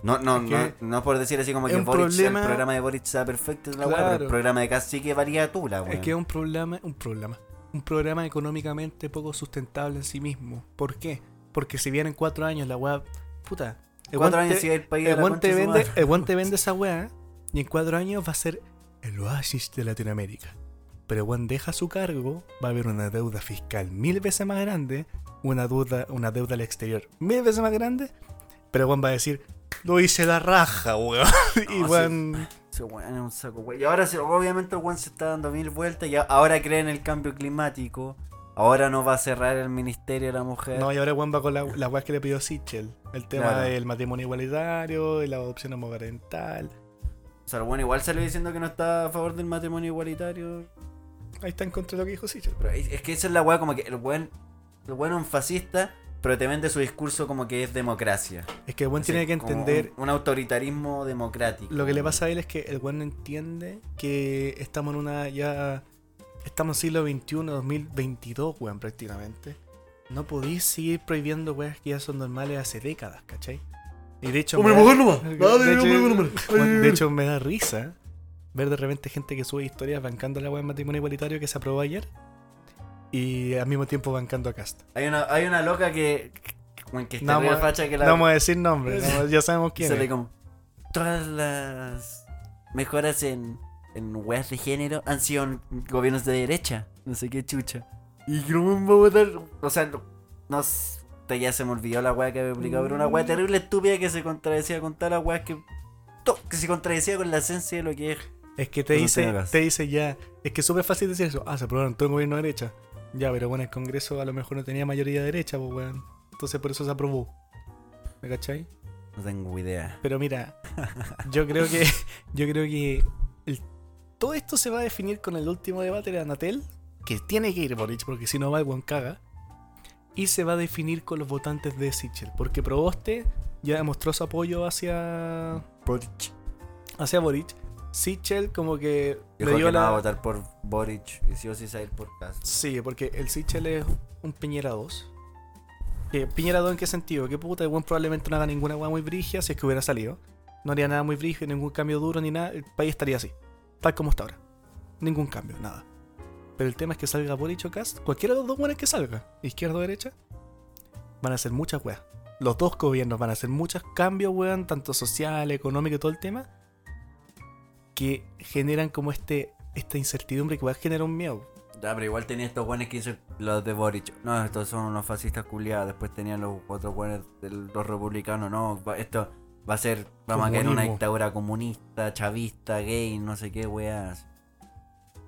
Speaker 2: No, no, no, no por decir así como que Boric,
Speaker 1: problema-
Speaker 2: el programa de Boric sea perfecto, es la weá, pero
Speaker 1: Claro.
Speaker 2: el programa de Cast sí que valía tula, weón.
Speaker 1: Es que es un problema, un problema. Un programa económicamente poco sustentable en sí mismo. ¿Por qué? Porque si vienen cuatro años la weá. Puta. El
Speaker 2: Cuatro
Speaker 1: weón
Speaker 2: años sigue el país de
Speaker 1: el
Speaker 2: la
Speaker 1: te
Speaker 2: de
Speaker 1: vende, el weón te vende esa weá. Y en cuatro años va a ser el oasis de Latinoamérica. Pero weón deja su cargo, va a haber una deuda fiscal mil veces más grande, una deuda, una deuda al exterior mil veces más grande, pero weón va a decir, lo hice la raja, weón. y
Speaker 2: No,
Speaker 1: weón,
Speaker 2: Ese weón es un saco, weón. Y ahora se- obviamente el weón se está dando mil vueltas y ahora cree en el cambio climático. Ahora no va a cerrar el Ministerio de la Mujer.
Speaker 1: No, y ahora Juan va con la, la weá que le pidió Sichel. El tema
Speaker 2: Claro.
Speaker 1: del matrimonio igualitario y la adopción homoparental.
Speaker 2: O sea, el weón igual salió diciendo que no está a favor del matrimonio igualitario.
Speaker 1: Ahí está en contra de lo que dijo Sichel.
Speaker 2: Pero es es que esa es la weá, como que el weón, el weón es un fascista, pero te vende su discurso como que es democracia.
Speaker 1: Es que el buen tiene que
Speaker 2: como
Speaker 1: entender.
Speaker 2: Un, un autoritarismo democrático.
Speaker 1: Lo que le pasa a él es que el buen entiende que estamos en una ya. Estamos en siglo XXI, 2022, weón, prácticamente. No podéis seguir prohibiendo weas que ya son normales hace décadas, ¿cachai? Y de hecho. me da- de, hecho, de hecho, me da risa ver de repente gente que sube historias bancando la wea de matrimonio igualitario que se aprobó ayer. Y al mismo tiempo bancando a Cast.
Speaker 2: Hay una, hay una loca que. que, que está
Speaker 1: No vamos a-
Speaker 2: facha que la.
Speaker 1: No vamos a decir nombres, no, ya sabemos quién
Speaker 2: sale
Speaker 1: es.
Speaker 2: como. Todas las mejoras en, en weas de género han sido en gobiernos de derecha. No sé qué chucha. Y no me va a votar. O sea, no. no ya se me olvidó la wea que había explicado, pero una wea terrible estúpida que se contradecía con todas las weas que que se contradecía con la esencia de lo que es.
Speaker 1: Es que te dice, te dice ya, es que es súper fácil decir eso. Ah, se aprobaron todo el gobierno de derecha. Ya, pero bueno, el Congreso a lo mejor no tenía mayoría de derecha, pues weón. Entonces por eso se aprobó. ¿Me cachai?
Speaker 2: No tengo idea.
Speaker 1: Pero mira, yo creo que. Yo creo que. todo esto se va a definir con el último debate de Anatel. Que tiene que ir Boric, porque si no va el buen caga. Y se va a definir con los votantes de Sichel. Porque Proboste ya demostró su apoyo hacia.
Speaker 2: Boric.
Speaker 1: Hacia Boric. Sichel como que
Speaker 2: Dijo le dio que la... no va a votar por Boric y si o sí salir por casa.
Speaker 1: Sí, porque el Sichel es un Piñera 2. ¿Piñera 2 en qué sentido? Que puta, el buen probablemente no haga ninguna hueá muy brigia si es que hubiera salido. No haría nada muy brigio, ningún cambio duro ni nada. El país estaría así, tal como está ahora. Ningún cambio, nada. Pero el tema es que salga Boric o Cast, cualquiera de los dos buenos que salga, izquierda o derecha, van a hacer muchas weas. Los dos gobiernos van a hacer muchos cambios, weón, tanto social, económico y todo el tema, que generan como este esta incertidumbre que va a generar un miedo.
Speaker 2: Ya, pero igual tenía estos buenos que dicen los de Boric. No, estos son unos fascistas culiados. Después tenían los otros buenos de los republicanos. No, esto va a ser. Vamos a caer en una dictadura comunista, chavista, gay, no sé qué, weas.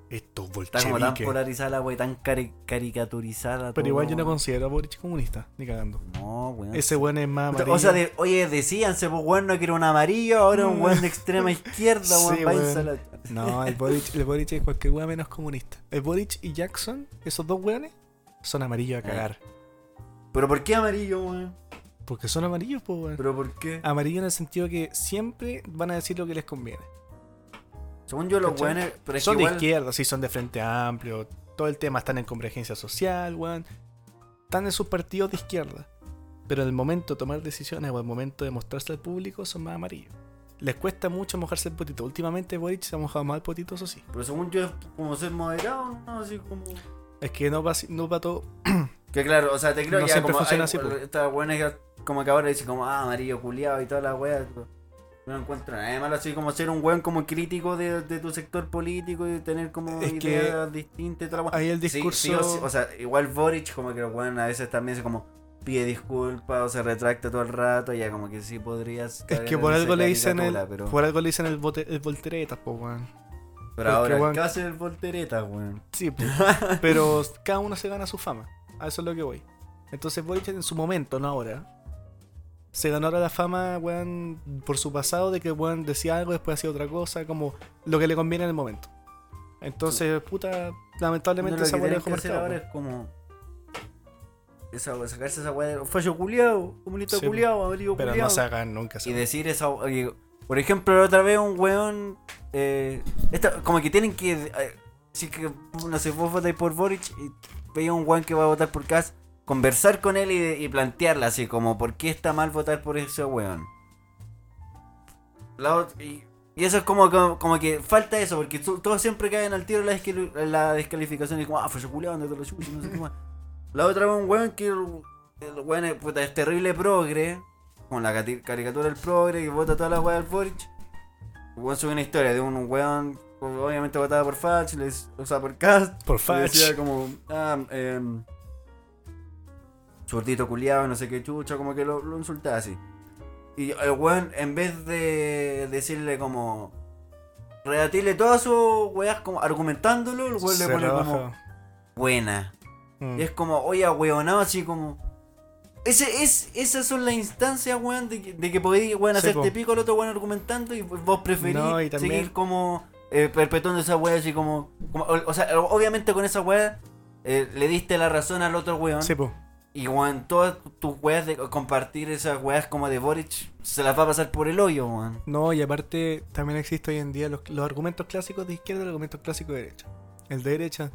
Speaker 1: Estos
Speaker 2: Está como tan polarizada la wea, tan caricaturizada.
Speaker 1: Pero igual yo no considero a Boric comunista, ni cagando.
Speaker 2: No, weón.
Speaker 1: Ese weón es más amarillo.
Speaker 2: O sea, oye, decíanse, pues weón, no quiero un amarillo, ahora un weón de extrema izquierda, weón,
Speaker 1: No, el Boric, el Boric es cualquier weón menos comunista. El Boric y Jackson, esos dos weones, son amarillos a cagar.
Speaker 2: ¿Pero por qué amarillo, weón?
Speaker 1: Porque son amarillos, pues weón.
Speaker 2: ¿Pero por qué?
Speaker 1: Amarillo en el sentido que siempre van a decir lo que les conviene.
Speaker 2: Según yo, los buenos.
Speaker 1: son de izquierda, sí, son de frente amplio. Todo el tema están en convergencia social, weón. Están en sus partidos de izquierda. Pero en el momento de tomar decisiones o el momento de mostrarse al público son más amarillos. Les cuesta mucho mojarse el potito. Últimamente Boric se ha mojado más el potito, eso sí.
Speaker 2: Pero según yo es como ser moderado, ¿no? Así como.
Speaker 1: Es que no va, no va todo.
Speaker 2: que claro, o sea, te creo
Speaker 1: que
Speaker 2: ya
Speaker 1: como. Funciona
Speaker 2: así, esta buena como que ahora dice como, ah, amarillo culiado y toda la wea. No encuentro nada malo así como ser un weón como crítico de, tu sector político y tener como ideas distintas.
Speaker 1: ahí el discurso.
Speaker 2: o, sea, igual Boric, como que los weón a veces también se como pide disculpas o se retracta todo el rato, ya como que sí podrías.
Speaker 1: Es que por algo le dicen el. Por algo le dicen el, el volteretas, po weón.
Speaker 2: Pero ahora, ¿qué hace el volteretas, weón?
Speaker 1: Sí, pero cada uno se gana su fama. A eso es lo que voy. Entonces Boric en su momento, no ahora se ganó ahora la fama, weón, por su pasado de que, weón, decía algo, después hacía otra cosa, como lo que le conviene en el momento. Entonces, puta, lamentablemente esa weón
Speaker 2: dejó marcado. ahora es como. Esa, sacarse esa weón, fallo culiado, comunista culiado, amarillo
Speaker 1: Pero no se hagan nunca.
Speaker 2: Y decir esa. Por ejemplo, la otra vez un weón. Eh, esta, como que tienen que. Eh, si que, no sé, vos votáis por Boric y veía un weón que va a votar por Kass conversar con él y, plantearla así, como por qué está mal votar por ese weón. y, eso es como, como, que falta eso, porque todos siempre caen al tiro la, la descalificación y como, ah, fue culiado, no te lo no sé más. La otra vez un weón que el, weón es, puta, es terrible progre, con la caricatura del progre que vota toda la weá del Boric. El weón sube una historia de un weón, obviamente votaba por Fach, o sea, por Cast.
Speaker 1: Por Fach.
Speaker 2: Decía como, ah, eh, zurdito culiado, no sé qué chucha, como que lo, lo insultaba así. Y el weón, en vez de decirle como. Redatirle todas sus weas como argumentándolo, el weón le pone como. Buena. Mm. Y es como, oye, weonado, así como. Ese, es, esas son las instancias, weón, de que, de que podéis, weón, hacerte pico al otro weón argumentando y vos preferís seguir como eh, perpetuando esa wea así como, o, sea, obviamente con esa wea eh, le diste la razón al otro weón.
Speaker 1: Sí, po.
Speaker 2: Y weón, todas tus weas de compartir esas weas como de Boric se las va a pasar por el hoyo, weón.
Speaker 1: No, y aparte también existe hoy en día los, argumentos clásicos de izquierda y los argumentos clásicos de derecha. El de derecha,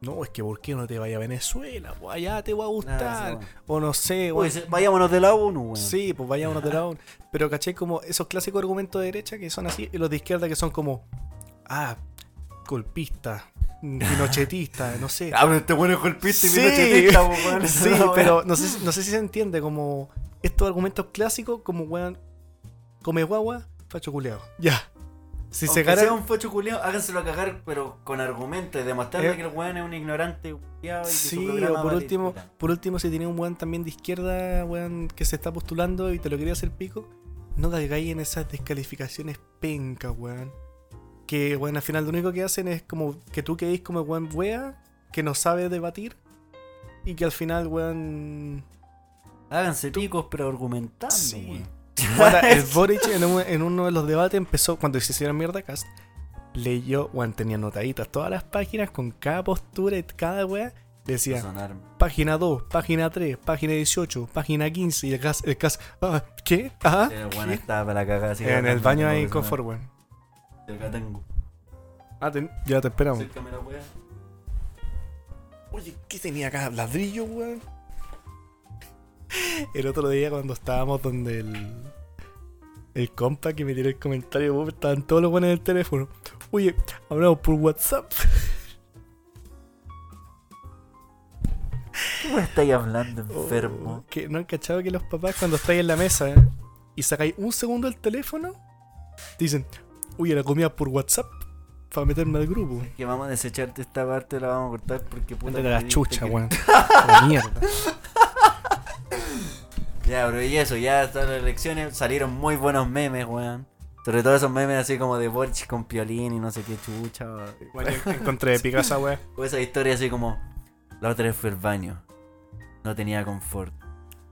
Speaker 1: no, es que ¿por qué no te vaya a Venezuela? Pues allá te va a gustar. o no sé,
Speaker 2: weón. vayámonos de la ONU, weón.
Speaker 1: Sí, pues vayámonos de la ONU. Pero caché como esos clásicos argumentos de derecha que son así, y los de izquierda que son como, ah, golpistas, pinochetista, no sé.
Speaker 2: Ah, pero este bueno es golpista y pinochetista, weón.
Speaker 1: Sí, pero no sé, no sé si se entiende como estos argumentos clásicos, como weón, come guagua, facho culeado. Ya.
Speaker 2: Si se gana... sea un facho culeado, háganselo a cagar, pero con argumentos, demostrarle eh, que el weón es un ignorante culeado y
Speaker 1: Sí, o por último, por último, si tiene un weón también de izquierda, weón, que se está postulando y te lo quería hacer pico, no caigáis en esas descalificaciones pencas, weón. Que, weón, al final lo único que hacen es como que tú quedéis como weón wea, que no sabe debatir. Y que al final, weón.
Speaker 2: Háganse picos, pero argumentando,
Speaker 1: Sí. Bueno, el Boric en, un- en uno de los debates empezó, cuando se hicieron mierda cast, leyó, weón, tenía notaditas todas las páginas con cada postura y cada wea. Decía, página 2, página 3, página 18, página 15 y el gas, el gas, ah, ¿qué? Ah,
Speaker 2: El bueno estaba para la cagada. así
Speaker 1: En el baño ahí con
Speaker 2: sonar. Acá tengo.
Speaker 1: Ah, ten- ya te esperamos.
Speaker 2: Acércame la wea.
Speaker 1: Oye, ¿qué tenía acá? ¿Ladrillo, weón? El otro día cuando estábamos donde el... El compa que me tiró el comentario, weón, estaban todos los buenos en el teléfono. Oye, hablamos por WhatsApp.
Speaker 2: ¿Qué me estáis hablando,
Speaker 1: Oh,
Speaker 2: enfermo?
Speaker 1: que no han cachado que los papás cuando estáis en la mesa y sacáis un segundo el teléfono, dicen, oye, la comida por WhatsApp para meterme al grupo.
Speaker 2: Que vamos a desecharte esta parte, la vamos a cortar porque puta.
Speaker 1: Ándate
Speaker 2: me
Speaker 1: la chucha,
Speaker 2: que-
Speaker 1: weón. La mierda.
Speaker 2: Ya, bro, y eso, ya hasta las elecciones salieron muy buenos memes, weón. Sobre todo esos memes así como de Boric con piolín y no sé qué chucha. weón.
Speaker 1: Bueno, encontré de Picasso, weón.
Speaker 2: O esa historia así como, la otra vez fue al baño, no tenía confort.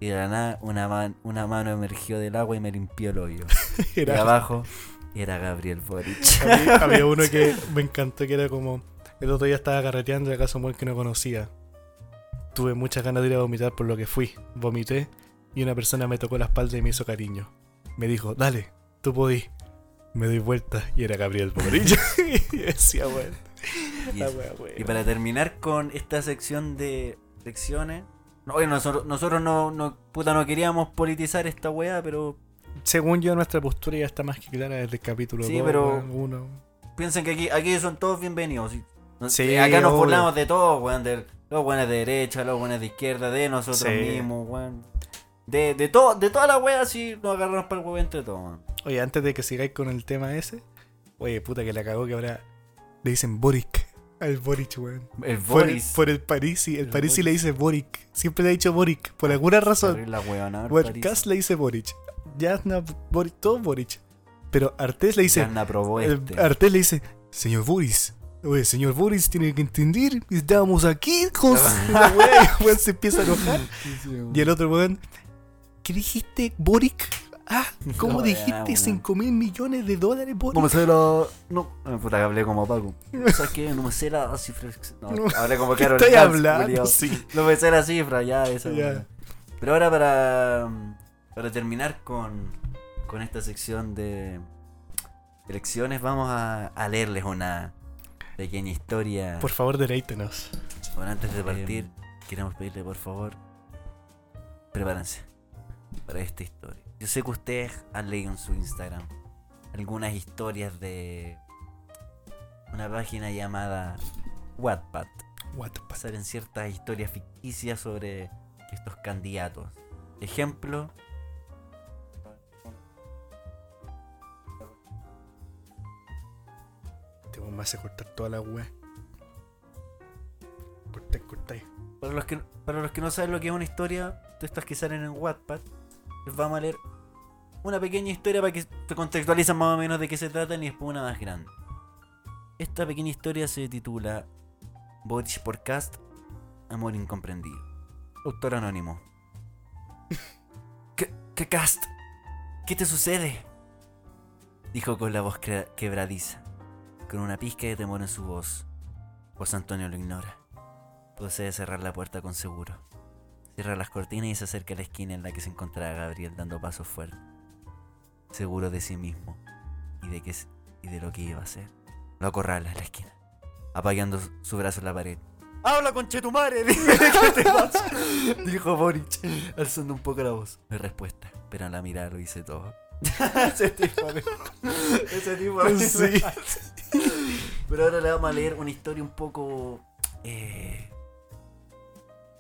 Speaker 2: Y de la nada una, man- una mano emergió del agua y me limpió el hoyo. Y abajo era Gabriel Boric.
Speaker 1: Había, había uno que me encantó que era como. El otro día estaba carreteando y acaso un que no conocía. Tuve muchas ganas de ir a vomitar por lo que fui. Vomité y una persona me tocó la espalda y me hizo cariño. Me dijo, dale, tú podís. Me doy vuelta y era Gabriel Boric. y decía, bueno.
Speaker 2: Y,
Speaker 1: wea, wea.
Speaker 2: Y para terminar con esta sección de secciones. No, oye, nosotros, nosotros no, no, puta, no queríamos politizar esta weá, pero
Speaker 1: Según yo, nuestra postura ya está más que clara desde el capítulo
Speaker 2: Sí,
Speaker 1: 2,
Speaker 2: pero-
Speaker 1: weón, uno.
Speaker 2: piensen que aquí, aquí son todos bienvenidos.
Speaker 1: Sí,
Speaker 2: acá nos burlamos de todos, weón. De los buenos de derecha, los buenos de izquierda, de nosotros
Speaker 1: Sí.
Speaker 2: mismos, weón. De, de, todo, de toda la wea, sí nos agarramos para el huevo entre todos, weón.
Speaker 1: Oye, antes de que sigáis con el tema ese, oye, puta que la cagó que ahora le dicen Boric al Boric, weón.
Speaker 2: El
Speaker 1: Por,
Speaker 2: Boris.
Speaker 1: por el Parisi, el,
Speaker 2: El
Speaker 1: Parisi le dice Boric. Siempre le ha dicho Boric, por alguna razón.
Speaker 2: La weona,
Speaker 1: Bueno, Kass le dice Boric. Jasna, Boric, todo Boric. Pero Artés le dice.
Speaker 2: Se aprobó este.
Speaker 1: Artés le dice, señor Boris. Oye, señor Boris tiene que entender, estábamos aquí, con la wea", y el weón se empieza a enojar. Y el otro weón, ¿qué dijiste, Boric? Ah, ¿cómo
Speaker 2: No,
Speaker 1: dijiste
Speaker 2: weón.
Speaker 1: 5 mil millones de dólares, Boric?
Speaker 2: ¿Cómo se la.? No, eh, puta que hablé como Paco. ¿Sabes qué? No me sé la cifra. No,
Speaker 1: No.
Speaker 2: hablé como
Speaker 1: ¿Qué
Speaker 2: Carol
Speaker 1: estoy hablando? Sí.
Speaker 2: No me sé la cifra, ya, eso.
Speaker 1: Ya.
Speaker 2: Pero ahora para. Para terminar con. Con esta sección de. Elecciones, vamos a, a leerles una pequeña historia.
Speaker 1: Por favor, deleítenos.
Speaker 2: Bueno, antes de partir, queremos pedirle por favor, prepárense para esta historia. Yo sé que ustedes han leído en su Instagram algunas historias de una página llamada Wattpad.
Speaker 1: Fuck?
Speaker 2: Salen ciertas historias ficticias sobre estos candidatos. Ejemplo.
Speaker 1: Te me hace cortar toda la wea. Cortáis, cortáis.
Speaker 2: Para los, que, para los que no saben lo que es una historia de estas que salen en Wattpad, les vamos a leer una pequeña historia para que se contextualicen más o menos de qué se tratan y después una más grande. Esta pequeña historia se titula Boric Podcast Amor Incomprendido. Autor anónimo. ¿Qué, qué cast? ¿Qué te sucede? Dijo con la voz quebradiza, con una pizca de temor en su voz. José Antonio lo ignora. Procede a cerrar la puerta con seguro. Cierra las cortinas y se acerca a la esquina en la que se encontraba Gabriel dando pasos fuertes. Seguro de sí mismo y de, que, y de lo que iba a hacer. Lo acorrala en la esquina, apoyando su- brazo en la pared. ¡Habla con Chetumare! ¿Qué te pasa? Dijo Boric, alzando un poco la voz. No hay respuesta, pero en la mirada lo hice todo. ese tipo de... Ese tipo de...
Speaker 1: Sí.
Speaker 2: Pero ahora le vamos a leer una historia un poco eh,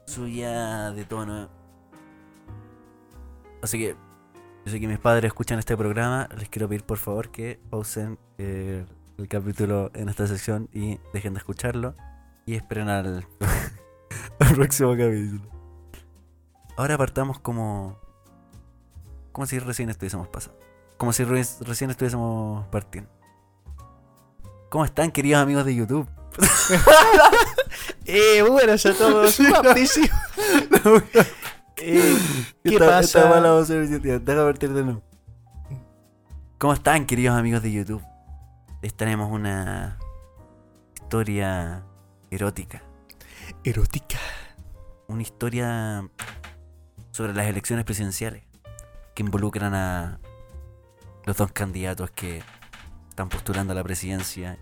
Speaker 2: suya de tono. Así que, yo sé que mis padres escuchan este programa. Les quiero pedir por favor que pausen eh, el capítulo en esta sección y dejen de escucharlo. Y esperen al, al próximo capítulo. Ahora partamos como. Como si recién estuviésemos pasando. como si recién estuviésemos partiendo. ¿Cómo están, queridos amigos de YouTube?
Speaker 1: eh, bueno, ya todos
Speaker 2: eh, ¿Qué pasa? partir de nuevo. ¿Cómo están, queridos amigos de YouTube? Les tenemos una historia erótica.
Speaker 1: Erótica.
Speaker 2: Una historia sobre las elecciones presidenciales que involucran a los dos candidatos que están postulando a la presidencia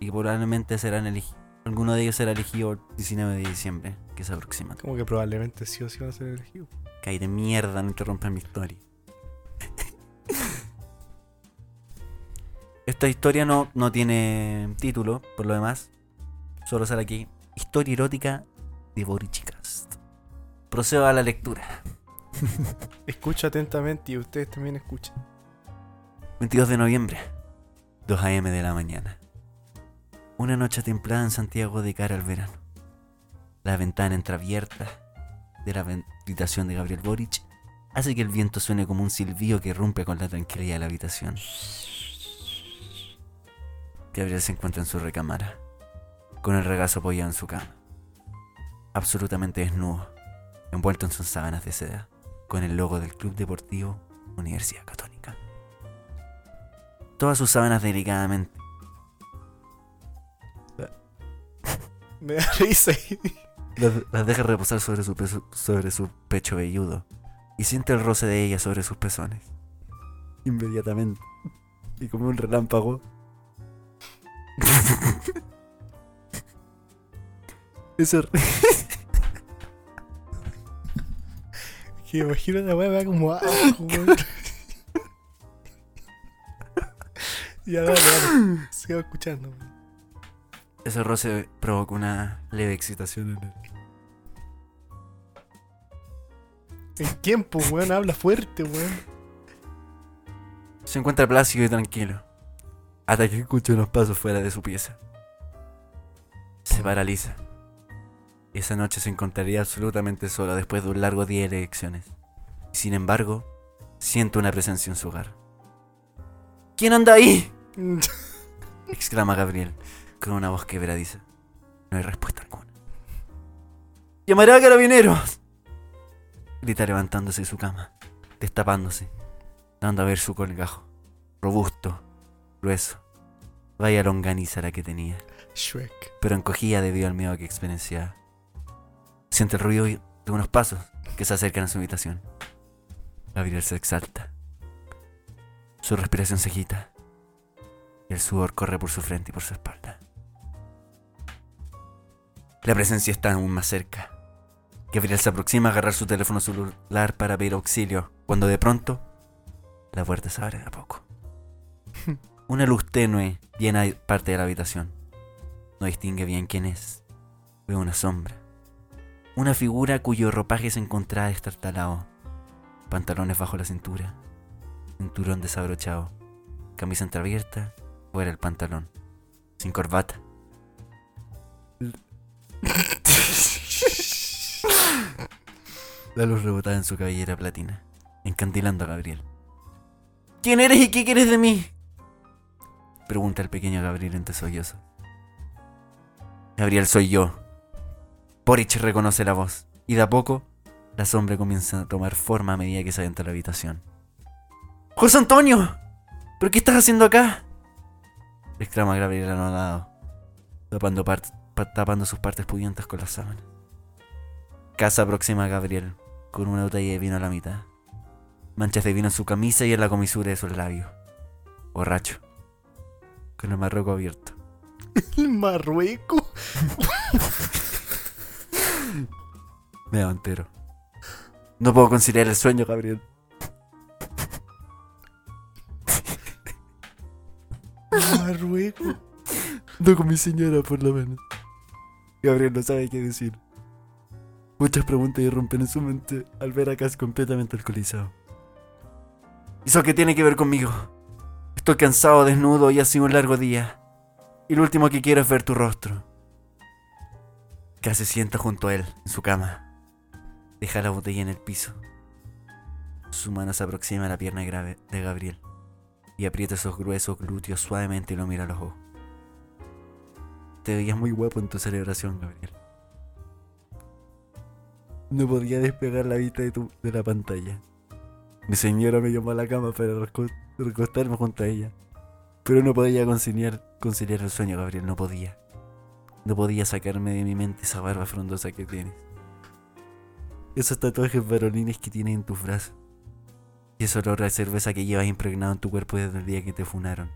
Speaker 2: y probablemente serán elegidos. Alguno de ellos será elegido el 19 de diciembre, que se aproxima.
Speaker 1: Como que probablemente sí o sí va a ser elegido.
Speaker 2: Cae de mierda, no interrumpan mi historia. Esta historia no, no tiene título, por lo demás. Solo sale aquí. Historia erótica de Borichicas. Procedo a la lectura.
Speaker 1: Escucha atentamente y ustedes también escuchen.
Speaker 2: 22 de noviembre, 2 a.m. de la mañana. Una noche templada en Santiago de cara al verano. La ventana entreabierta de la habitación de Gabriel Boric hace que el viento suene como un silbido que rompe con la tranquilidad de la habitación. Gabriel se encuentra en su recámara, con el regazo apoyado en su cama, absolutamente desnudo, envuelto en sus sábanas de seda, con el logo del Club Deportivo Universidad Católica. Todas sus sábanas delicadamente.
Speaker 1: Me da risa.
Speaker 2: Las, deja reposar sobre su, sobre su pecho velludo y siente el roce de ella sobre sus pezones. Inmediatamente. Y como un relámpago, Eso.
Speaker 1: Que imagino la weá como abajo, Ya dale, dale. Sigo escuchando.
Speaker 2: Ese roce provoca una leve excitación en él.
Speaker 1: ¿En tiempo, weón? Habla fuerte, weón.
Speaker 2: Se encuentra plácido y tranquilo hasta que escucha unos pasos fuera de su pieza. Se paraliza. Esa noche se encontraría absolutamente sola después de un largo día de elecciones. Sin embargo, siente una presencia en su hogar. ¿Quién anda ahí? exclama Gabriel con una voz quebradiza. No hay respuesta alguna. ¡Llamaré a carabineros! Grita levantándose de su cama, destapándose, dando a ver su colgajo, robusto, grueso. Vaya longaniza la que tenía.
Speaker 1: Shrek.
Speaker 2: Pero encogía debido al miedo que experienciaba. Siente el ruido de unos pasos que se acercan a su habitación. Gabriel se exalta. Su respiración se agita. Y el sudor corre por su frente y por su espalda. La presencia está aún más cerca. Gabriel se aproxima a agarrar su teléfono celular para pedir auxilio, cuando de pronto la puerta se abre de a poco. Una luz tenue llena parte de la habitación. No distingue bien quién es. Veo una sombra. Una figura cuyo ropaje se encontraba destartalado. Pantalones bajo la cintura. Cinturón desabrochado. Camisa entreabierta. Fuera el pantalón. Sin corbata. La luz rebotaba en su cabellera platina, encandilando a Gabriel. ¿Quién eres y qué quieres de mí? Pregunta el pequeño Gabriel entre sollozo. Gabriel, soy yo. Boric reconoce la voz, y de a poco la sombra comienza a tomar forma a medida que se adentra la habitación. ¡José Antonio! ¿Pero qué estás haciendo acá? exclama Gabriel anonadado, tapando, tapando sus partes pudientas con las sábanas. Casa aproxima a Gabriel, con una botella de vino a la mitad. Manchas de vino en su camisa y en la comisura de sus labios. Borracho con el Marruecos abierto.
Speaker 1: ¿El Marruecos?
Speaker 2: Me entero. No puedo conciliar el sueño, Gabriel.
Speaker 1: Marruecos.
Speaker 2: No con mi señora, por lo menos. Gabriel no sabe qué decir. Muchas preguntas irrumpen en su mente al ver a Cass completamente alcoholizado. ¿Eso qué tiene que ver conmigo? Estoy cansado, desnudo y ha sido un largo día. Y lo último que quiero es ver tu rostro. Casi se sienta junto a él, en su cama. Deja la botella en el piso. Su mano se aproxima a la pierna grave de Gabriel y aprieta esos gruesos glúteos suavemente y lo mira a los ojos. Te veías muy guapo en tu celebración, Gabriel. No podía despegar la vista de, tu, de la pantalla. Mi señora me llamó a la cama para recostarme junto a ella. Pero no podía conciliar, conciliar el sueño, Gabriel, no podía. No podía sacarme de mi mente esa barba frondosa que tienes. Esos tatuajes varonines que tienes en tus brazos. Y ese olor a cerveza que llevas impregnado en tu cuerpo desde el día que te funaron.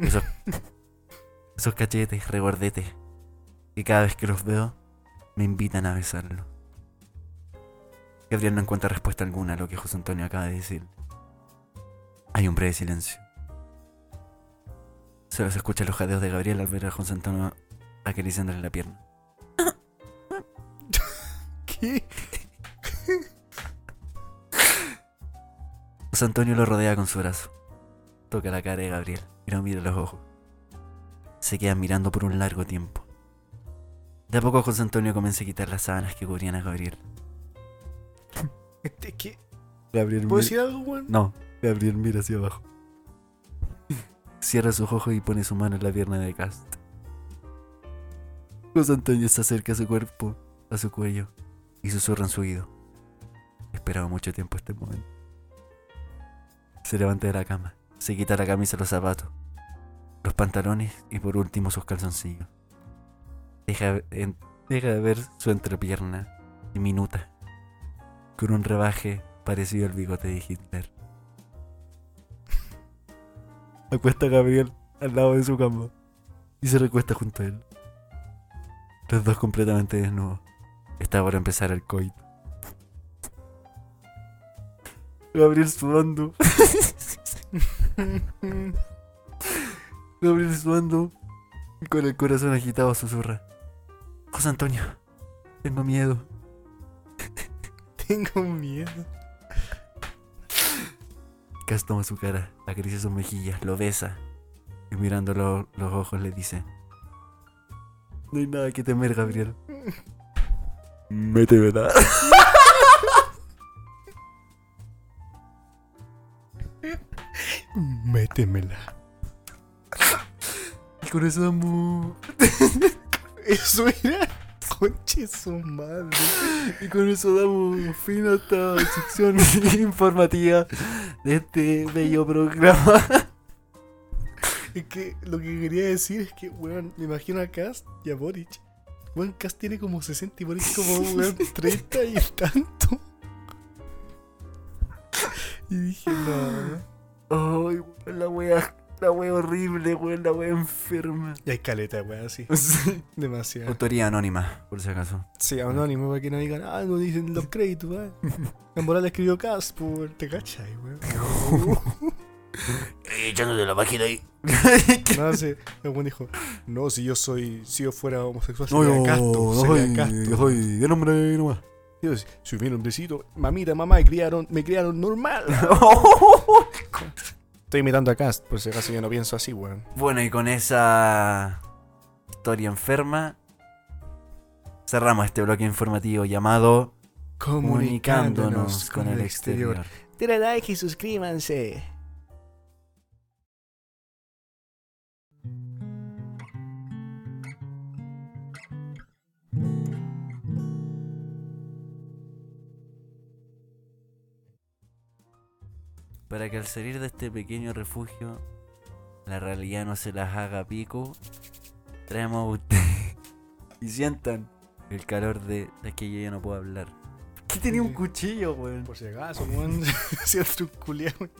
Speaker 2: Esos esos cachetes, regordetes, que cada vez que los veo me invitan a besarlo. Gabriel no encuentra respuesta alguna a lo que José Antonio acaba de decir. Hay un breve silencio. Solo se escucha los jadeos de Gabriel al ver a José Antonio acariciándole la pierna.
Speaker 1: ¿Qué?
Speaker 2: José Antonio lo rodea con su brazo. Toca la cara de Gabriel y lo mira a los ojos se quedan mirando por un largo tiempo. De a poco José Antonio comienza a quitar las sábanas que cubrían a Gabriel.
Speaker 1: Este, ¿Qué?
Speaker 2: Gabriel
Speaker 1: ¿Puedo decir algo, weón?
Speaker 2: No, Gabriel mira hacia abajo. Cierra sus ojos y pone su mano en la pierna de Cast. José Antonio se acerca a su cuerpo, a su cuello, y susurra en su oído. Esperaba mucho tiempo este momento. Se levanta de la cama, se quita la camisa los zapatos, los pantalones y por último sus calzoncillos. Deja, deja de ver su entrepierna diminuta, con un rebaje parecido al bigote de Hitler. Acuesta a Gabriel al lado de su cama y se recuesta junto a él. Los dos completamente desnudos. Está por empezar el coito. Gabriel sudando. Gabriel sudando y con el corazón agitado susurra. José Antonio, tengo miedo.
Speaker 1: tengo miedo.
Speaker 2: Cas toma su cara, acaricia sus mejillas, lo besa y mirándolo los ojos le dice: No hay nada que temer, Gabriel. Métemela.
Speaker 1: Métemela
Speaker 2: con eso damos.
Speaker 1: eso era. Conche su madre.
Speaker 2: Y con eso damos fin a esta sección informativa de este bello programa.
Speaker 1: Es que lo que quería decir es que, weón, me imagino a Cast y a Boric. Weón, Cast tiene como 60 y Boric como, weón, 30 y tanto. Y dije,
Speaker 2: no. Ay, la wea la wea horrible, weón, la wea enferma.
Speaker 1: Y hay caleta, weón, así. Demasiado.
Speaker 2: Autoría anónima, por si acaso.
Speaker 1: Sí, anónimo, para que no digan, ah, no dicen los créditos, weón. En moral escribió Cas, por te cachai, weón.
Speaker 2: Echándote la página ahí.
Speaker 1: no, sí, el weón dijo, no, si yo soy, si yo fuera homosexual, sería no, casto, sería
Speaker 2: soy, casto. Yo soy de nombre nomás.
Speaker 1: Dios, soy bien hombrecito, mamita, mamá, me criaron, me criaron normal. Estoy imitando a Cast, por si acaso yo no pienso así, weón.
Speaker 2: Bueno, y con esa historia enferma, cerramos este bloque informativo llamado Comunicándonos, con, el exterior.
Speaker 1: exterior. like y suscríbanse.
Speaker 2: Para que al salir de este pequeño refugio la realidad no se las haga pico, traemos a ustedes y sientan el calor de, de que yo ya no puedo hablar. ¿Qué tenía un cuchillo, weón?
Speaker 1: Por si acaso, weón. Siento un culiado.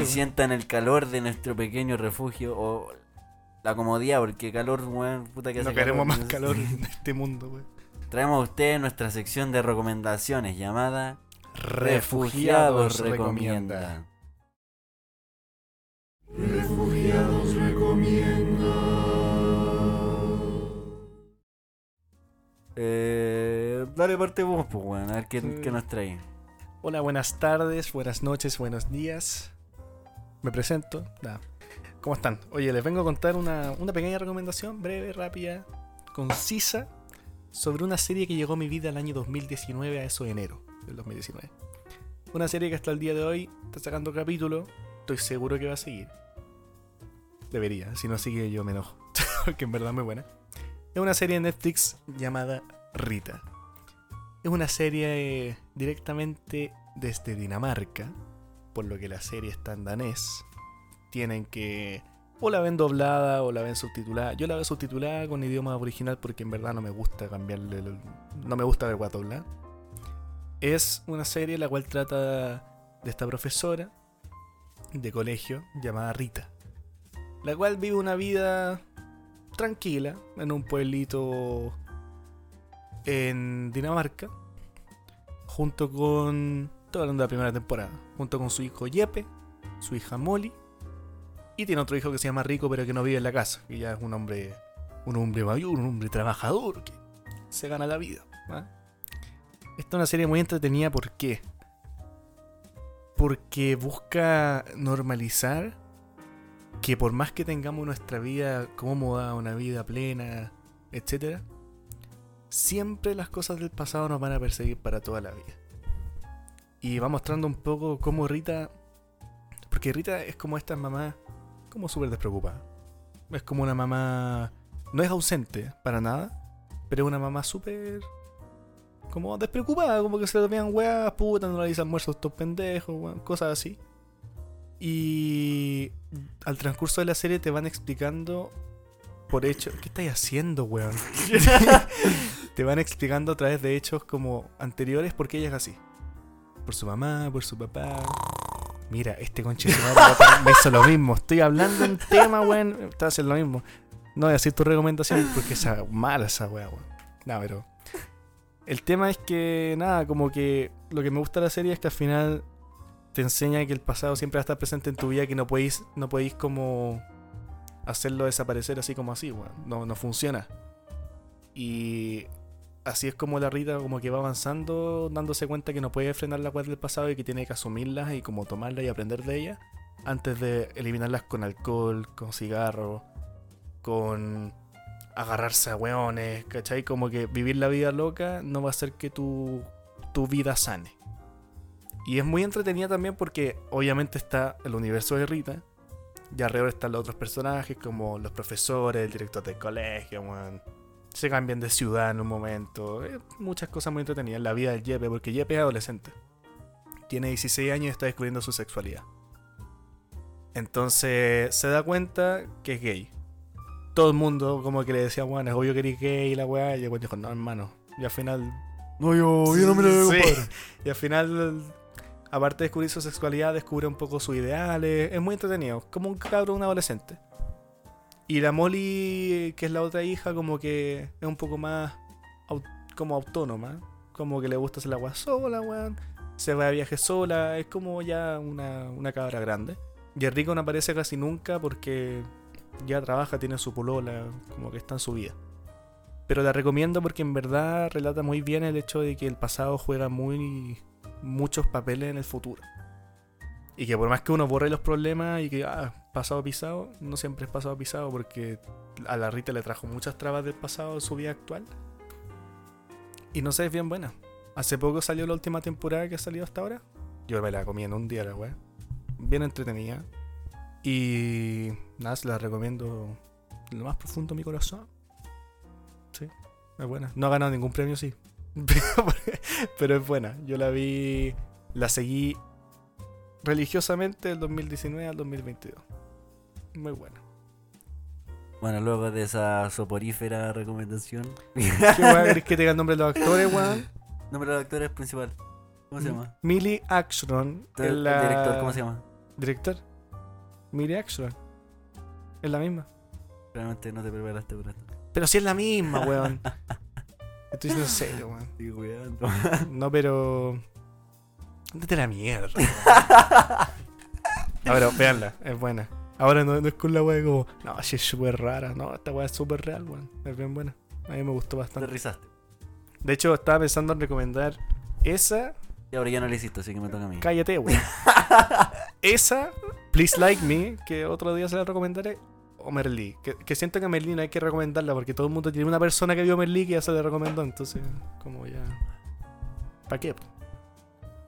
Speaker 2: y sientan el calor de nuestro pequeño refugio o la comodidad, porque calor, weón, puta que hace
Speaker 1: No queremos más calor en este mundo, weón.
Speaker 2: Traemos a ustedes nuestra sección de recomendaciones llamada Refugiados recomienda. Refugiados recomienda. Eh, dale parte vos, pues, bueno, a ver qué, nos trae.
Speaker 1: Hola, buenas tardes, buenas noches, buenos días. Me presento. ¿Cómo están? Oye, les vengo a contar una, una pequeña recomendación, breve, rápida, concisa, sobre una serie que llegó a mi vida el año 2019, a eso de enero. Del 2019. Una serie que hasta el día de hoy está sacando capítulo. Estoy seguro que va a seguir. Debería, si no sigue yo me enojo. Porque en verdad es muy buena. Es una serie de Netflix llamada Rita. Es una serie directamente desde Dinamarca, por lo que la serie está en danés. Tienen que o la ven doblada o la ven subtitulada. Yo la veo subtitulada con idioma original porque en verdad no me gusta cambiarle, no me gusta ver guatobla. Es una serie la cual trata de esta profesora de colegio llamada Rita, la cual vive una vida tranquila en un pueblito en Dinamarca, junto con, todo hablando de la primera temporada, junto con su hijo Jeppe, su hija Molly, y tiene otro hijo que se llama Rico, pero que no vive en la casa, que ya es un hombre, un hombre mayor, un hombre trabajador, que se gana la vida. ¿ah? Esta es una serie muy entretenida, ¿por qué? Porque busca normalizar que por más que tengamos nuestra vida cómoda, una vida plena, etc., siempre las cosas del pasado nos van a perseguir para toda la vida. Y va mostrando un poco cómo Rita. Porque Rita es como esta mamá, como súper despreocupada. Es como una mamá. No es ausente para nada, pero es una mamá súper. Como despreocupada, como que se vean weas, puta, no le dicen almuerzos estos pendejos, cosas así. Y al transcurso de la serie te van explicando por hecho. ¿Qué estáis haciendo, weón? te van explicando a través de hechos como anteriores por qué ella es así. Por su mamá, por su papá. Mira, este conche me hizo lo mismo. Estoy hablando un tema, weón. Está haciendo lo mismo. No voy a decir tu recomendación porque es mala esa weá, weón. No, pero. El tema es que, nada, como que lo que me gusta de la serie es que al final te enseña que el pasado siempre va a estar presente en tu vida, que no podéis, no podéis como hacerlo desaparecer así como así, No, no funciona. Y así es como la Rita como que va avanzando, dándose cuenta que no puede frenar la cual del pasado y que tiene que asumirlas y como tomarlas y aprender de ellas antes de eliminarlas con alcohol, con cigarro, con agarrarse a weones, ¿cachai? Como que vivir la vida loca no va a hacer que tu, tu vida sane. Y es muy entretenida también porque obviamente está el universo de Rita. Y alrededor están los otros personajes como los profesores, el director del colegio, Se cambian de ciudad en un momento. muchas cosas muy entretenidas. La vida del Jeppe, porque Jeppe es adolescente. Tiene 16 años y está descubriendo su sexualidad. Entonces se da cuenta que es gay. Todo el mundo como que le decía, bueno, es obvio que eres gay y la weá. Y el dijo, no, hermano. Y al final...
Speaker 2: No, yo, yo no me lo veo,
Speaker 1: Y al final aparte de descubrir su sexualidad, descubre un poco sus ideales. Es muy entretenido, como un cabro, un adolescente. Y la Molly, que es la otra hija, como que es un poco más como autónoma. Como que le gusta hacer la agua sola, weón. Se va de viaje sola. Es como ya una, una cabra grande. Y el rico no aparece casi nunca porque ya trabaja, tiene su polola, como que está en su vida. Pero la recomiendo porque en verdad relata muy bien el hecho de que el pasado juega muy muchos papeles en el futuro. Y que por más que uno borre los problemas y que, ah, pasado pisado, no siempre es pasado pisado porque a la Rita le trajo muchas trabas del pasado en su vida actual. Y no sé, es bien buena. Hace poco salió la última temporada que ha salido hasta ahora. Yo me la comí en un día, la weá. Bien entretenida. Y nada, se la recomiendo lo más profundo de mi corazón. Sí, es buena. No ha ganado ningún premio, sí. Pero es buena. Yo la vi, la seguí religiosamente del 2019 al 2022. Muy buena.
Speaker 2: Bueno, luego de esa soporífera recomendación.
Speaker 1: ¿Qué weón que tenga el nombre de los actores, weón?
Speaker 2: Nombre de los actores principal. ¿Cómo se llama?
Speaker 1: Millie.
Speaker 2: El, director, ¿cómo se llama?
Speaker 1: ¿Director? Millie Action. Es la misma.
Speaker 2: Realmente no te preparaste por esto.
Speaker 1: Pero si es la misma, weón. Estoy diciendo serio, weón.
Speaker 2: Estoy cuidando.
Speaker 1: No, pero. Ándate la mierda. no, pero veanla, es buena. Ahora no, es con la weá como, no, así es súper rara. No, esta weá es súper real, weón. Es bien buena. A mí me gustó bastante.
Speaker 2: Te rizaste.
Speaker 1: De hecho, estaba pensando en recomendar esa.
Speaker 2: Y ahora ya no la hiciste, así que me toca a mí.
Speaker 1: Cállate, weón. esa, Please Like Me, que otro día se la recomendaré o Merlí. Que, siento que Merlí no hay que recomendarla porque todo el mundo tiene una persona que vio Merlí que ya se le recomendó. Entonces, como ya. ¿Para qué?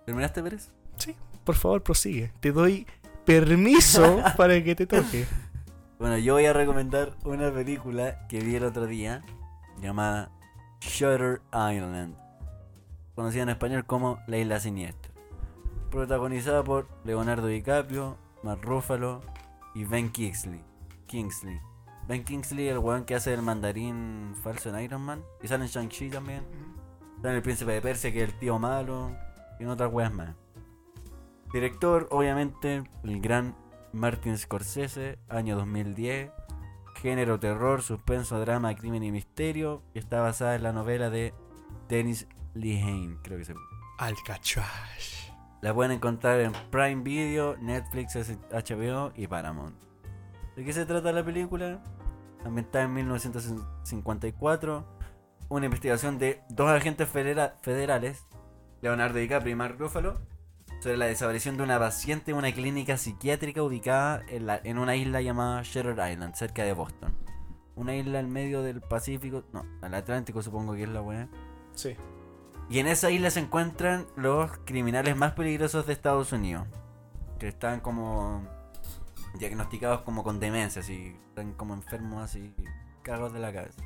Speaker 2: ¿Terminaste, Pérez?
Speaker 1: Sí, por favor, prosigue. Te doy permiso para que te toque.
Speaker 2: Bueno, yo voy a recomendar una película que vi el otro día llamada Shutter Island, conocida en español como La Isla Siniestra, protagonizada por Leonardo DiCaprio, Mark Ruffalo y Ben Kingsley. Kingsley. Ben Kingsley, el weón que hace el mandarín falso en Iron Man, y sale en Shang-Chi también. Sale el príncipe de Persia, que es el tío malo, y en otras weas más. Director, obviamente, el gran Martin Scorsese, año 2010. Género terror, suspenso, drama, crimen y misterio. Y está basada en la novela de Dennis Lehane, creo que se
Speaker 1: Alcatraz.
Speaker 2: La pueden encontrar en Prime Video, Netflix, HBO y Paramount. ¿De qué se trata la película? Ambientada en 1954. Una investigación de dos agentes federales, Leonardo DiCaprio y Mark Ruffalo, sobre la desaparición de una paciente en una clínica psiquiátrica ubicada en, la, en una isla llamada Shutter Island, cerca de Boston. Una isla en medio del Pacífico, no, al Atlántico supongo que es la buena.
Speaker 1: Sí.
Speaker 2: Y en esa isla se encuentran los criminales más peligrosos de Estados Unidos. Que están como diagnosticados como con demencia, así, están como enfermos así, cagos de la cabeza.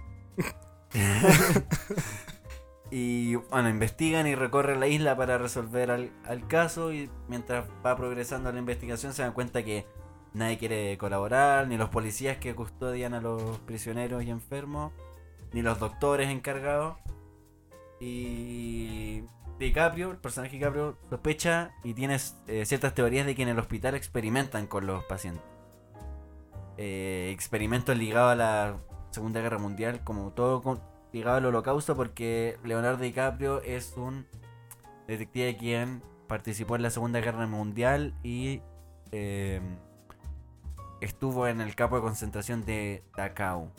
Speaker 2: Y bueno, investigan y recorren la isla para resolver al, caso y mientras va progresando la investigación se dan cuenta que nadie quiere colaborar, ni los policías que custodian a los prisioneros y enfermos, ni los doctores encargados. Y DiCaprio, el personaje DiCaprio, sospecha y tiene eh, ciertas teorías de que en el hospital experimentan con los pacientes. Eh, experimentos ligados a la Segunda Guerra Mundial, como todo ligado al holocausto porque Leonardo DiCaprio es un detective quien participó en la Segunda Guerra Mundial y eh, estuvo en el campo de concentración de Dachau.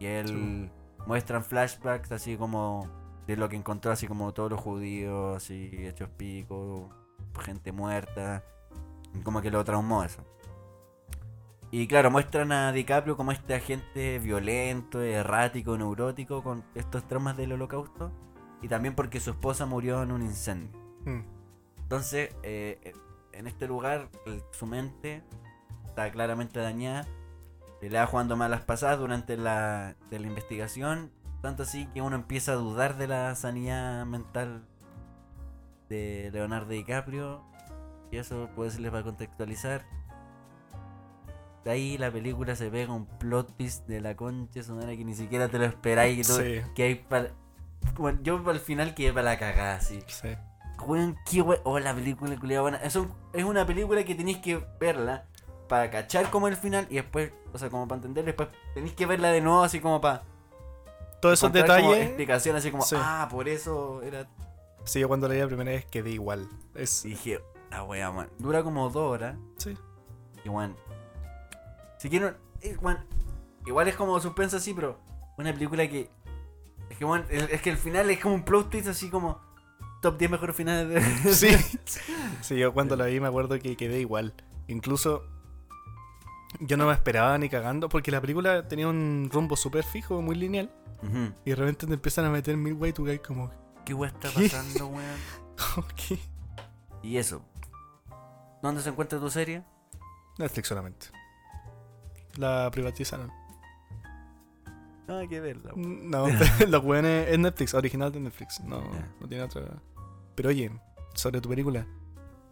Speaker 2: Y él muestra flashbacks así como de lo que encontró, así como todos los judíos, así hechos picos, gente muerta. Como que lo traumó eso. Y claro, muestran a DiCaprio como este agente violento, errático, neurótico con estos traumas del holocausto. Y también porque su esposa murió en un incendio. Mm. Entonces, eh, en este lugar, su mente está claramente dañada. Le va jugando malas pasadas durante la, de la investigación. Tanto así que uno empieza a dudar de la sanidad mental de Leonardo DiCaprio. Y eso puede serles para contextualizar ahí la película se pega un plot twist de la concha sonora que ni siquiera te lo esperáis. Que, que hay para. Bueno, yo al final quedé para la cagada, así. Sí. qué Oh, la película culiada buena. Eso es una película que tenéis que verla para cachar como el final y después, o sea, como para entender, después tenéis que verla de nuevo, así como para.
Speaker 1: Todos esos detalles.
Speaker 2: explicación así como, ah, por eso era.
Speaker 1: Sí, yo cuando leí la primera vez quedé igual.
Speaker 2: Es... dije, la wea, man. Dura como dos horas.
Speaker 1: Sí.
Speaker 2: Y bueno, si quieren. Eh, igual es como suspenso así, pero una película que. Es que, bueno, es que el final es como un plot twist así como. Top 10 mejores finales de.
Speaker 1: Sí. sí, yo cuando la vi me acuerdo que quedé igual. Incluso. Yo no me esperaba ni cagando porque la película tenía un rumbo súper fijo, muy lineal. Y de repente te empiezan a meter mil way to guy como.
Speaker 2: ¿Qué weá está pasando, weón? ok. Y eso. ¿Dónde se encuentra tu serie?
Speaker 1: Netflix solamente. La privatizaron.
Speaker 2: No hay que verla.
Speaker 1: Mm, no, los weones es Netflix, original de Netflix. No, no tiene otra. Pero oye, sobre tu película.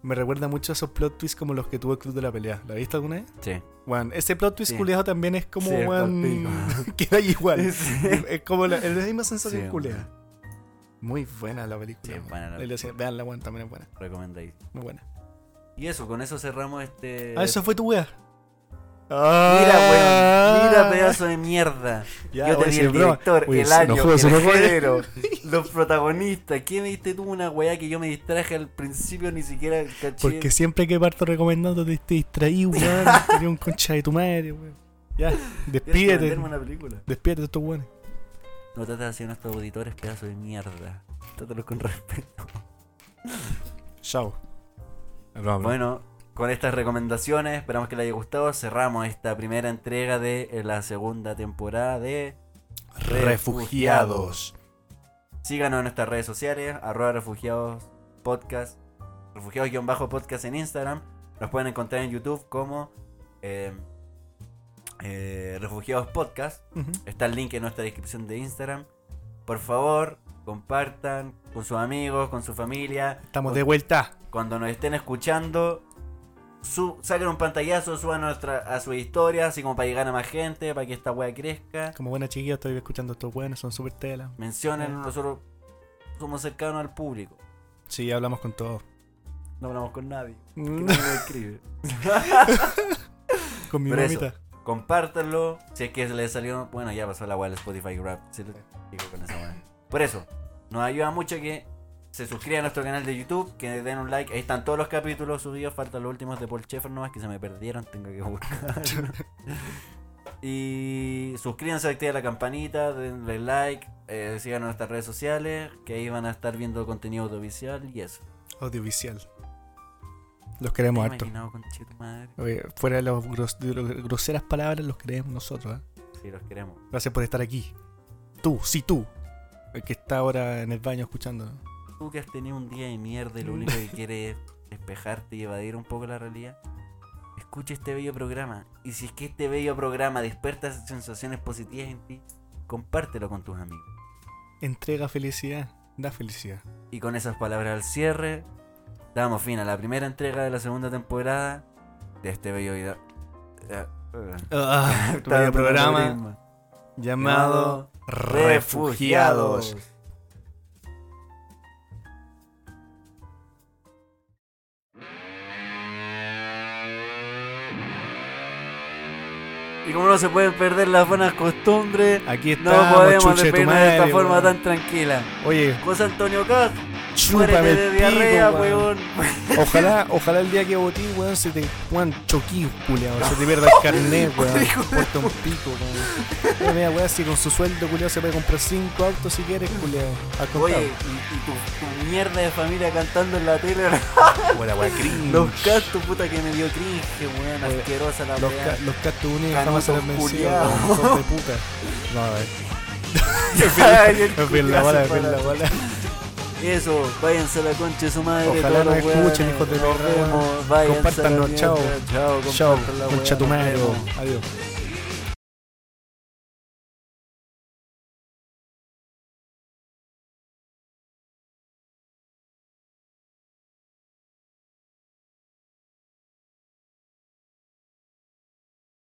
Speaker 1: Me recuerda mucho a esos plot twists como los que tuvo el Club de la Pelea. ¿La viste alguna vez?
Speaker 2: Sí.
Speaker 1: Bueno, ese plot twist culeado también es como, sí, queda igual. Es como la, la misma sensación sí, Muy buena la película. Sí, buena la película. Veanla, bueno, también es buena.
Speaker 2: Recomendáis.
Speaker 1: Muy buena.
Speaker 2: Y eso, con eso cerramos este.
Speaker 1: Ah, eso fue tu wea.
Speaker 2: Mira, weón, mira pedazo de mierda. Yo te di el director, el año, el género, los protagonistas. ¿Qué me diste tú una weá que yo me distraje al principio ni siquiera caché?
Speaker 1: Porque siempre que parto recomendando te, distraí, weón. Tenía un concha de tu madre, weón. Ya, despídete.
Speaker 2: Una película.
Speaker 1: Despídete de estos weones.
Speaker 2: No tratas así a nuestros auditores, pedazo de mierda. Trátalos con respeto.
Speaker 1: Chao.
Speaker 2: Bueno, con estas recomendaciones, esperamos que les haya gustado. Cerramos esta primera entrega de eh, la segunda temporada de
Speaker 1: Refugiados.
Speaker 2: Síganos en nuestras redes sociales, arroba refugiados podcast. refugiados-podcast en Instagram. Nos pueden encontrar en YouTube como eh, eh, Refugiados Podcast. Está el link en nuestra descripción de Instagram. Por favor, compartan con sus amigos, con su familia.
Speaker 1: Estamos de vuelta.
Speaker 2: Cuando nos estén escuchando, su, saquen un pantallazo, suban a, nuestra, a su historia, así como para llegar a más gente, para que esta wea crezca.
Speaker 1: Como buena chiquilla, estoy escuchando estos buenos, son súper tela.
Speaker 2: Mencionen, nosotros somos cercanos al público.
Speaker 1: Sí, hablamos con todos.
Speaker 2: No hablamos con nadie. Mm. nadie me escribe.
Speaker 1: con mi mamita.
Speaker 2: compártanlo. Si es que les salió. Bueno, ya pasó la web del Spotify Rap. Por eso, nos ayuda mucho que se suscriban a nuestro canal de YouTube, que den un like. Ahí están todos los capítulos subidos. Faltan los últimos de Paul Sheffer nomás que se me perdieron. Tengo que buscar. y suscríbanse, activen la campanita, denle like. Eh, sigan nuestras redes sociales, que ahí van a estar viendo contenido audiovisual y eso.
Speaker 1: Audiovisual. Los queremos harto. fuera de, los groseras palabras, los queremos nosotros. ¿eh?
Speaker 2: Sí, los queremos.
Speaker 1: Gracias por estar aquí. Tú, sí, tú. El que está ahora en el baño escuchando.
Speaker 2: Tú que has tenido un día de mierda y lo único que quieres es despejarte y evadir un poco la realidad. Escucha este bello programa. Y si es que este bello programa despierta sensaciones positivas en ti, compártelo con tus amigos.
Speaker 1: Entrega felicidad, da felicidad.
Speaker 2: Y con esas palabras al cierre, damos fin a la primera entrega de la segunda temporada de este bello video.
Speaker 1: Ah, programa llamado Refugiados.
Speaker 2: Y como no se pueden perder las buenas costumbres,
Speaker 1: aquí
Speaker 2: está, no podemos despedirnos de esta forma tan tranquila.
Speaker 1: Oye,
Speaker 2: José Antonio Castro. Chúpame diarrea, weón.
Speaker 1: Ojalá, ojalá el día que votí, weón, se te weón choquí, culiao. Se te pierda el carnet, weón. Porta un pico, weón. Mira, weón, si con su sueldo, culiao, se puede comprar cinco autos si quieres, culiao.
Speaker 2: Oye, y, tu, tu, mierda de familia cantando en la tele.
Speaker 1: Buena, weón, cringe.
Speaker 2: Los castos, puta, que me dio cringe, weón. Asquerosa la
Speaker 1: Los, ca los castos unidos jamás se les menciona, de puta. No, a ver. En la bola, en la bola.
Speaker 2: Eso, váyanse a la concha de su madre.
Speaker 1: Ojalá nos escuchen, hijos de perra. Compártanlo, chao.
Speaker 2: Chao,
Speaker 1: chao. Concha tu madre. Adiós.